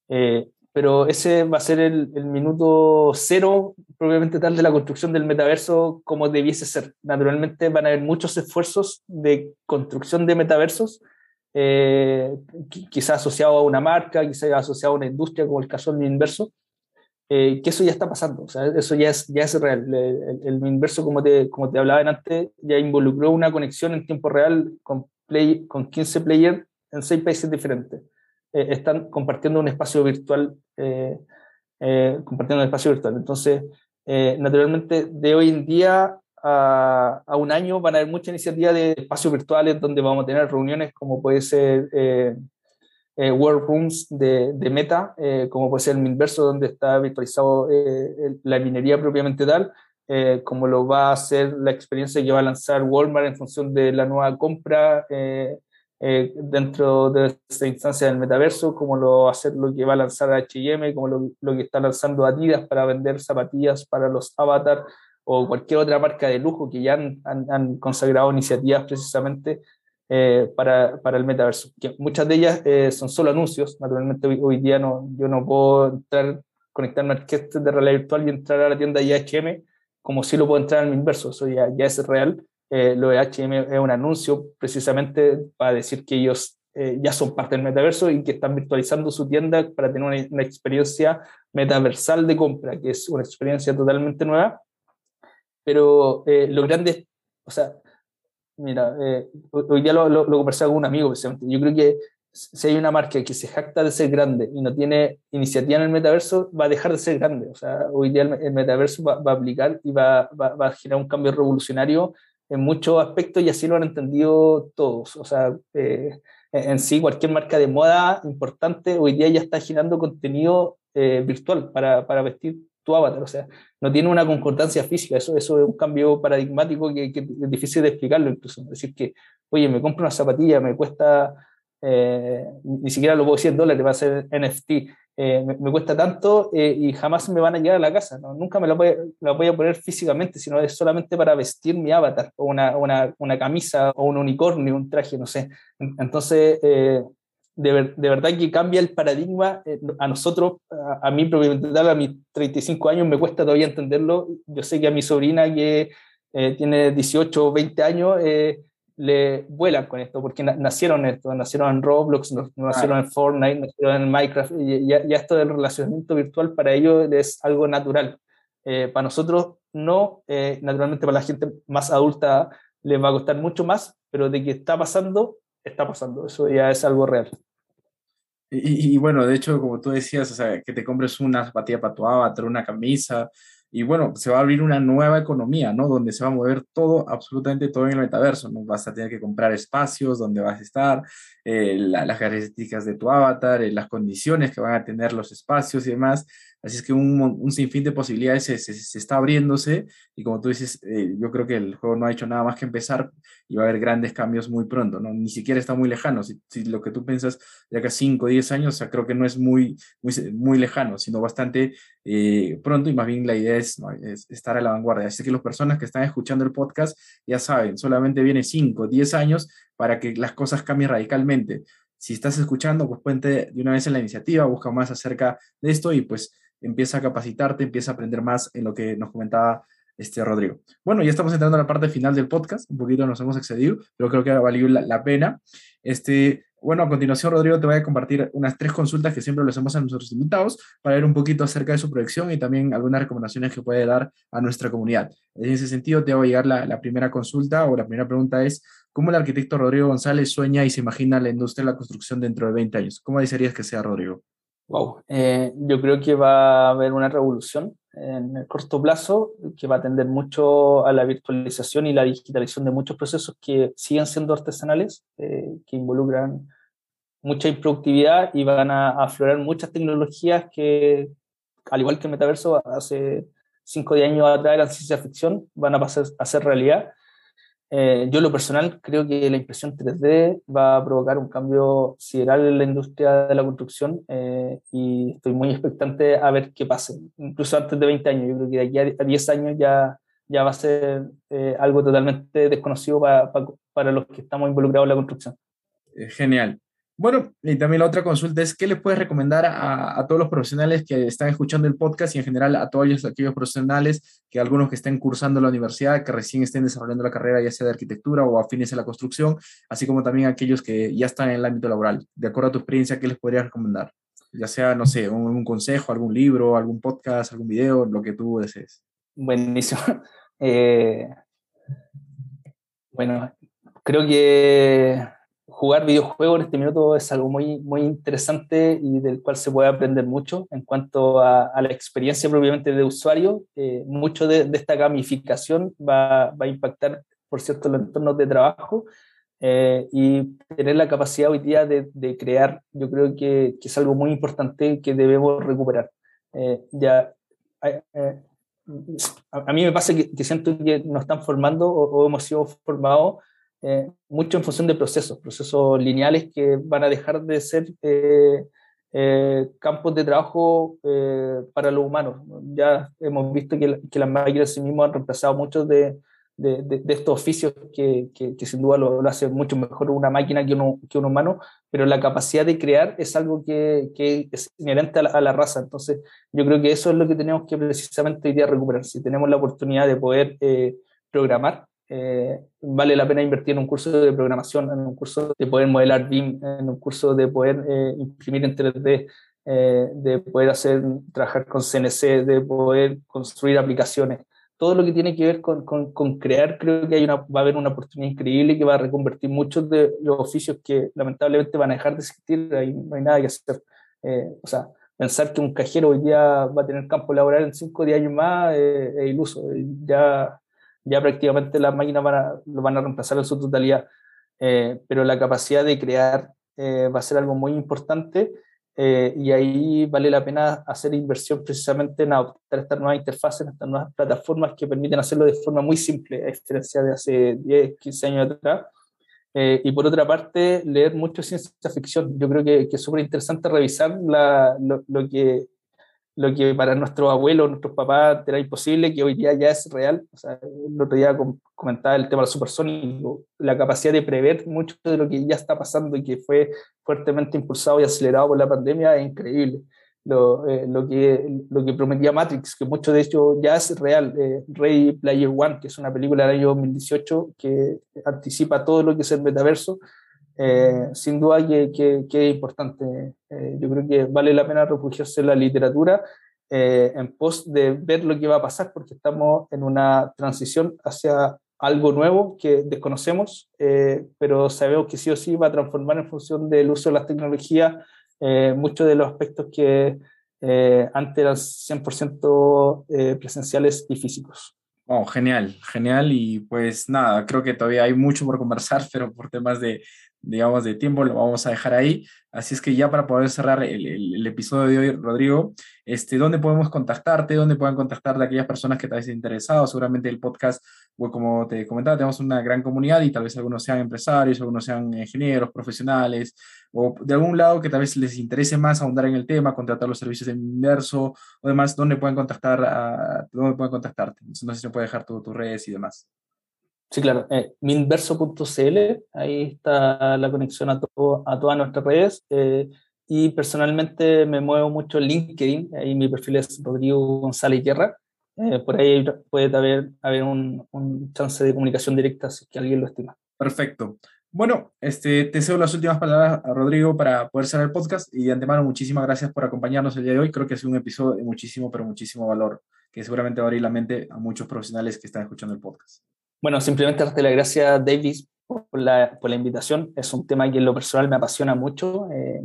Eh, pero ese va a ser el, el, minuto cero, probablemente tal, de la construcción del metaverso como debiese ser. Naturalmente van a haber muchos esfuerzos de construcción de metaversos, eh, quizás asociado a una marca, quizás asociado a una industria, como el caso del inverso, eh, que eso ya está pasando, o sea, eso ya es, ya es real. El, el, inverso, como te, como te hablaba antes, ya involucró una conexión en tiempo real con, play, con 15 players en 6 países diferentes. Eh, están compartiendo un espacio virtual, eh, compartiendo un espacio virtual. Entonces, naturalmente, de hoy en día a, a, un año van a haber muchas iniciativas de espacios virtuales donde vamos a tener reuniones como puede ser eh, Rooms de, Meta, eh, como puede ser el Minverso, donde está virtualizado eh, la minería propiamente tal, eh, como lo va a hacer la experiencia que va a lanzar Walmart en función de la nueva compra dentro de esta instancia del metaverso, como lo va a hacer lo que va a lanzar H&M, como lo, lo, que está lanzando Adidas para vender zapatillas para los avatars, o cualquier otra marca de lujo que ya han, han, han consagrado iniciativas precisamente eh, para, para, el metaverso. Que muchas de ellas eh, son solo anuncios, naturalmente hoy, hoy, día no, yo no puedo entrar, conectarme al kit de realidad virtual y entrar a la tienda de H&M como si lo puedo entrar en el inverso, eso ya, ya es real. Eh, lo de H&M es un anuncio precisamente para decir que ellos eh, ya son parte del metaverso y que están virtualizando su tienda para tener una, una experiencia metaversal de compra, que es una experiencia totalmente nueva pero eh, lo grande, o sea, mira, eh, hoy día lo, lo, lo, con un amigo, precisamente. yo creo que si hay una marca que se jacta de ser grande y no tiene iniciativa en el metaverso, va a dejar de ser grande. O sea, hoy día el, el metaverso va, va, a aplicar y va, va, va, a generar un cambio revolucionario en muchos aspectos y así lo han entendido todos. O sea, eh, en sí, cualquier marca de moda importante hoy día ya está generando contenido eh, virtual para, para vestir tu avatar, o sea, no tiene una concordancia física, eso, eso es un cambio paradigmático que, que es difícil de explicarlo incluso, es decir que, oye, me compro una zapatilla, me cuesta, eh, ni siquiera lo puedo decir en dólares, va a ser NFT, eh, me, me, cuesta tanto eh, y jamás me van a llegar a la casa, ¿no? nunca me la voy, la voy, a poner físicamente, sino es solamente para vestir mi avatar, o una, una, una camisa, o un unicornio, un traje, no sé. Entonces, eh, de, ver, de, verdad que cambia el paradigma eh, a nosotros, a, a, mí propiamente tal, a mis 35 años me cuesta todavía entenderlo. Yo sé que a mi sobrina que eh, tiene 18 o 20 años eh, le vuelan con esto, porque na nacieron esto, nacieron en Roblox, nacieron en Fortnite, nacieron en Minecraft, y ya, ya, esto del relacionamiento virtual para ellos es algo natural. Eh, para nosotros no, eh, naturalmente para la gente más adulta les va a costar mucho más, pero de que está pasando, está pasando, eso ya es algo real. Y, bueno, de hecho, como tú decías, o sea, que te compres una zapatilla para tu una camisa, y bueno, se va a abrir una nueva economía, ¿no? Donde se va a mover todo, absolutamente todo en el metaverso, ¿no? Vas a tener que comprar espacios donde vas a estar, eh, la, las características de tu avatar, eh, las condiciones que van a tener los espacios y demás. Así es que un, un sinfín de posibilidades se, se, se, está abriéndose y como tú dices, eh, yo creo que el juego no ha hecho nada más que empezar y va a haber grandes cambios muy pronto, ¿no? Ni siquiera está muy lejano. Si, si lo que tú piensas de acá 5 o 10 años, o sea, creo que no es muy, muy, muy lejano, sino bastante eh, pronto y más bien la idea es, es, estar a la vanguardia. Así que las personas que están escuchando el podcast ya saben, solamente viene 5 o 10 años para que las cosas cambien radicalmente. Si estás escuchando, pues puente de una vez en la iniciativa, busca más acerca de esto y pues empieza a capacitarte, empieza a aprender más en lo que nos comentaba este Rodrigo. Bueno, ya estamos entrando a la parte final del podcast, un poquito nos hemos excedido, pero creo que ha valido la, la pena. Este, bueno, a continuación, Rodrigo, te voy a compartir unas tres consultas que siempre le hacemos a nuestros invitados para ver un poquito acerca de su proyección y también algunas recomendaciones que puede dar a nuestra comunidad. En ese sentido, te voy a llegar la, la primera consulta o la primera pregunta es, ¿cómo el arquitecto Rodrigo González sueña y se imagina la industria de la construcción dentro de 20 años? ¿Cómo desearías que sea, Rodrigo? Wow, eh, yo creo que va a haber una revolución en el corto plazo que va a atender mucho a la virtualización y la digitalización de muchos procesos que siguen siendo artesanales, eh, que involucran mucha improductividad y van a, aflorar muchas tecnologías que, al igual que el metaverso, hace 5 o 10 años atrás eran ciencia ficción, van a pasar a ser realidad eh, yo, lo personal, creo que la impresión 3D va a provocar un cambio sideral en la industria de la construcción eh, y estoy muy expectante a ver qué pase, incluso antes de 20 años. Yo creo que de aquí a 10 años ya, ya va a ser eh, algo totalmente desconocido para, para, para, los que estamos involucrados en la construcción. Genial. Bueno, y también la otra consulta es, ¿qué le puedes recomendar a, a, todos los profesionales que están escuchando el podcast y en general a todos aquellos profesionales, que algunos que estén cursando la universidad, que recién estén desarrollando la carrera ya sea de arquitectura o afines a la construcción, así como también aquellos que ya están en el ámbito laboral? De acuerdo a tu experiencia, ¿qué les podrías recomendar? Ya sea, no sé, un, un consejo, algún libro, algún podcast, algún video, lo que tú desees. Buenísimo. Eh, bueno, creo que jugar videojuegos en este minuto es algo muy, muy interesante y del cual se puede aprender mucho en cuanto a, a la experiencia propiamente de usuario. Eh, mucho de, de, esta gamificación va, va, a impactar, por cierto, los entornos de trabajo. eh, y tener la capacidad hoy día de, de crear, yo creo que, que, es algo muy importante que debemos recuperar. Eh, ya, eh, a, a, mí me pasa que, que, siento que nos están formando o, o hemos sido formados mucho en función de procesos, procesos lineales que van a dejar de ser eh, campos de trabajo eh, para los humanos. Ya hemos visto que, que las máquinas sí mismas han reemplazado muchos de, de, estos oficios que, que, que sin duda lo, lo, hace mucho mejor una máquina que, uno, que un humano, pero la capacidad de crear es algo que, es inherente a la, a la, raza. Entonces, yo creo que eso es lo que tenemos que precisamente hoy día recuperar. Si tenemos la oportunidad de poder eh, programar, eh, vale la pena invertir en un curso de programación, en un curso de poder modelar BIM, en un curso de poder eh, imprimir en 3D, eh, de poder hacer, trabajar con CNC, de poder construir aplicaciones. Todo lo que tiene que ver con, con, con crear, creo que hay una, va a haber una oportunidad increíble que va a reconvertir muchos de los oficios que lamentablemente van a dejar de existir, ahí no hay nada que hacer. Eh, o sea, pensar que un cajero hoy día va a tener campo laboral en 5 o 10 años más es iluso. Ya ya prácticamente las máquinas van a, lo van a reemplazar en su totalidad, eh, pero la capacidad de crear eh, va a ser algo muy importante eh, y ahí vale la pena hacer inversión precisamente en adoptar estas nuevas interfaces, estas nuevas plataformas que permiten hacerlo de forma muy simple, a diferencia de hace 10, 15 años atrás. y por otra parte, leer mucho ciencia ficción. Yo creo que, que es súper interesante revisar la, lo, lo que lo que para nuestros abuelos, nuestros papás era imposible, que hoy día ya es real. O sea, el otro día comentaba el tema del supersónico, la capacidad de prever mucho de lo que ya está pasando y que fue fuertemente impulsado y acelerado por la pandemia es increíble. Lo, eh, lo, que, lo que prometía Matrix, que mucho de hecho ya es real. Eh, Player One, que es una película del año 2018 que anticipa todo lo que es el metaverso, eh, sin duda que, que, que es importante. Eh, yo creo que vale la pena refugiarse en la literatura eh, en pos de ver lo que va a pasar, porque estamos en una transición hacia algo nuevo que desconocemos, eh, pero sabemos que sí o sí va a transformar en función del uso de las tecnologías muchos de los aspectos que antes eran 100% presenciales y físicos. Oh, genial, genial. Y pues nada, creo que todavía hay mucho por conversar, pero por temas de, digamos, de tiempo, lo vamos a dejar ahí. Así es que ya para poder cerrar el, episodio de hoy, Rodrigo, este, ¿dónde podemos contactarte? ¿Dónde pueden contactarte aquellas personas que te hayas interesado? Seguramente el podcast, pues como te comentaba, tenemos una gran comunidad y tal vez algunos sean empresarios, algunos sean ingenieros, profesionales, o de algún lado que tal vez les interese más ahondar en el tema, contratar los servicios de Inverso o demás, ¿dónde pueden contactar a, dónde pueden contactarte? No sé si me puede dejar tus tu redes y demás. Sí, claro. Eh, minverso.cl, ahí está la conexión a, todo, a todas nuestras redes. Eh, y personalmente me muevo mucho en LinkedIn, ahí mi perfil es Rodrigo González Guerra. Eh, por ahí puede haber, haber un, un, chance de comunicación directa si que alguien lo estima. Perfecto. Bueno, este, te cedo las últimas palabras a Rodrigo para poder cerrar el podcast y de antemano muchísimas gracias por acompañarnos el día de hoy. Creo que ha sido un episodio de muchísimo, pero muchísimo valor que seguramente va a abrir la mente a muchos profesionales que están escuchando el podcast. Bueno, simplemente darte las gracias, Davis, por la, por la, invitación. Es un tema que en lo personal me apasiona mucho. Eh,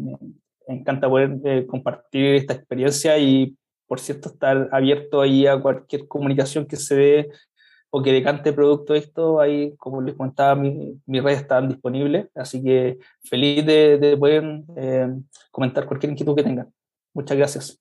me encanta poder eh, compartir esta experiencia y, por cierto, estar abierto ahí a cualquier comunicación que se dé o que decante producto de esto. Ahí, como les comentaba, mi, mis redes están disponibles. Así que feliz de, de poder eh, comentar cualquier inquietud que tengan. Muchas gracias.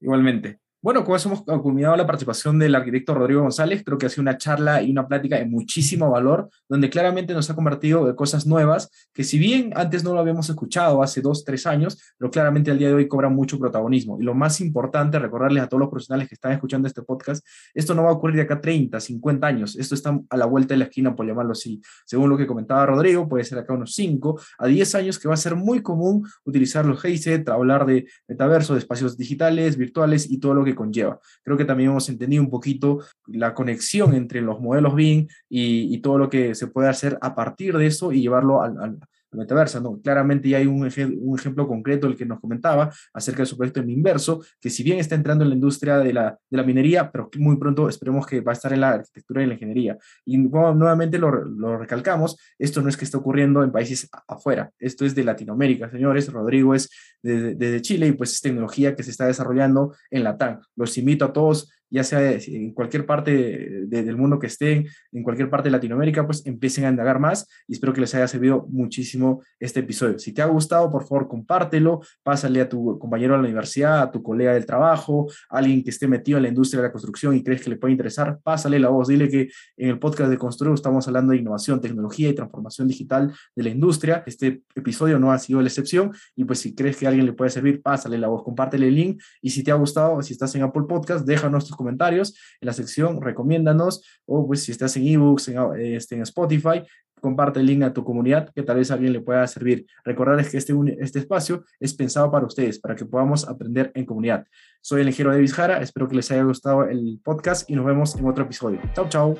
Igualmente. Bueno, con eso hemos culminado la participación del arquitecto Rodrigo González. Creo que ha sido una charla y una plática de muchísimo valor, donde claramente nos ha convertido en cosas nuevas, que si bien antes no lo habíamos escuchado hace dos, tres años, pero claramente al día de hoy cobran mucho protagonismo. Y lo más importante, recordarles a todos los profesionales que están escuchando este podcast, esto no va a ocurrir de acá 30, 50 años. Esto está a la vuelta de la esquina, por llamarlo así. Según lo que comentaba Rodrigo, puede ser acá unos 5 a 10 años que va a ser muy común utilizar los headset, hablar de metaverso, de espacios digitales, virtuales y todo lo que conlleva. Creo que también hemos entendido un poquito la conexión entre los modelos BIM y, todo lo que se puede hacer a partir de eso y llevarlo al metaverso. ¿no? Claramente ya hay un, ej un, ejemplo concreto, el que nos comentaba, acerca de su proyecto en inverso, que si bien está entrando en la industria de la, minería, pero muy pronto esperemos que va a estar en la arquitectura y la ingeniería. Y nuevamente lo, recalcamos, esto no es que esté ocurriendo en países afuera, esto es de Latinoamérica, señores. Rodrigo es desde de, de Chile y pues es tecnología que se está desarrollando en la TAN. Los invito a todos ya sea en cualquier parte del mundo que estén, en cualquier parte de Latinoamérica, pues empiecen a indagar más y espero que les haya servido muchísimo este episodio. Si te ha gustado, por favor, compártelo, pásale a tu compañero de la universidad, a tu colega del trabajo, a alguien que esté metido en la industria de la construcción y crees que le puede interesar, pásale la voz, dile que en el podcast de Construir estamos hablando de innovación, tecnología y transformación digital de la industria. Este episodio no ha sido la excepción y pues si crees que a alguien le puede servir, pásale la voz, compártele el link y si te ha gustado, si estás en Apple Podcast, déjanos tus comentarios en la sección, recomiéndanos o pues si estás en ebooks, en, este, en Spotify, comparte el link a tu comunidad que tal vez a alguien le pueda servir. Recordarles que este, este espacio es pensado para ustedes, para que podamos aprender en comunidad. Soy el ingeniero Davis Jara, espero que les haya gustado el podcast y nos vemos en otro episodio. Chao, chao.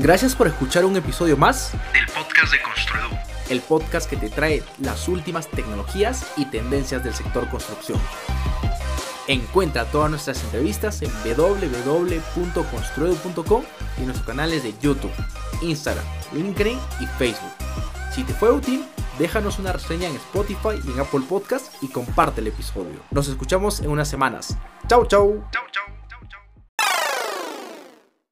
Gracias por escuchar un episodio más del podcast de Construedu, el podcast que te trae las últimas tecnologías y tendencias del sector construcción. Encuentra todas nuestras entrevistas en www.construedo.com y nuestros canales de YouTube, Instagram, LinkedIn y Facebook. Si te fue útil, déjanos una reseña en Spotify y en Apple Podcast y comparte el episodio. Nos escuchamos en unas semanas. Chau, chau. Chau, chau.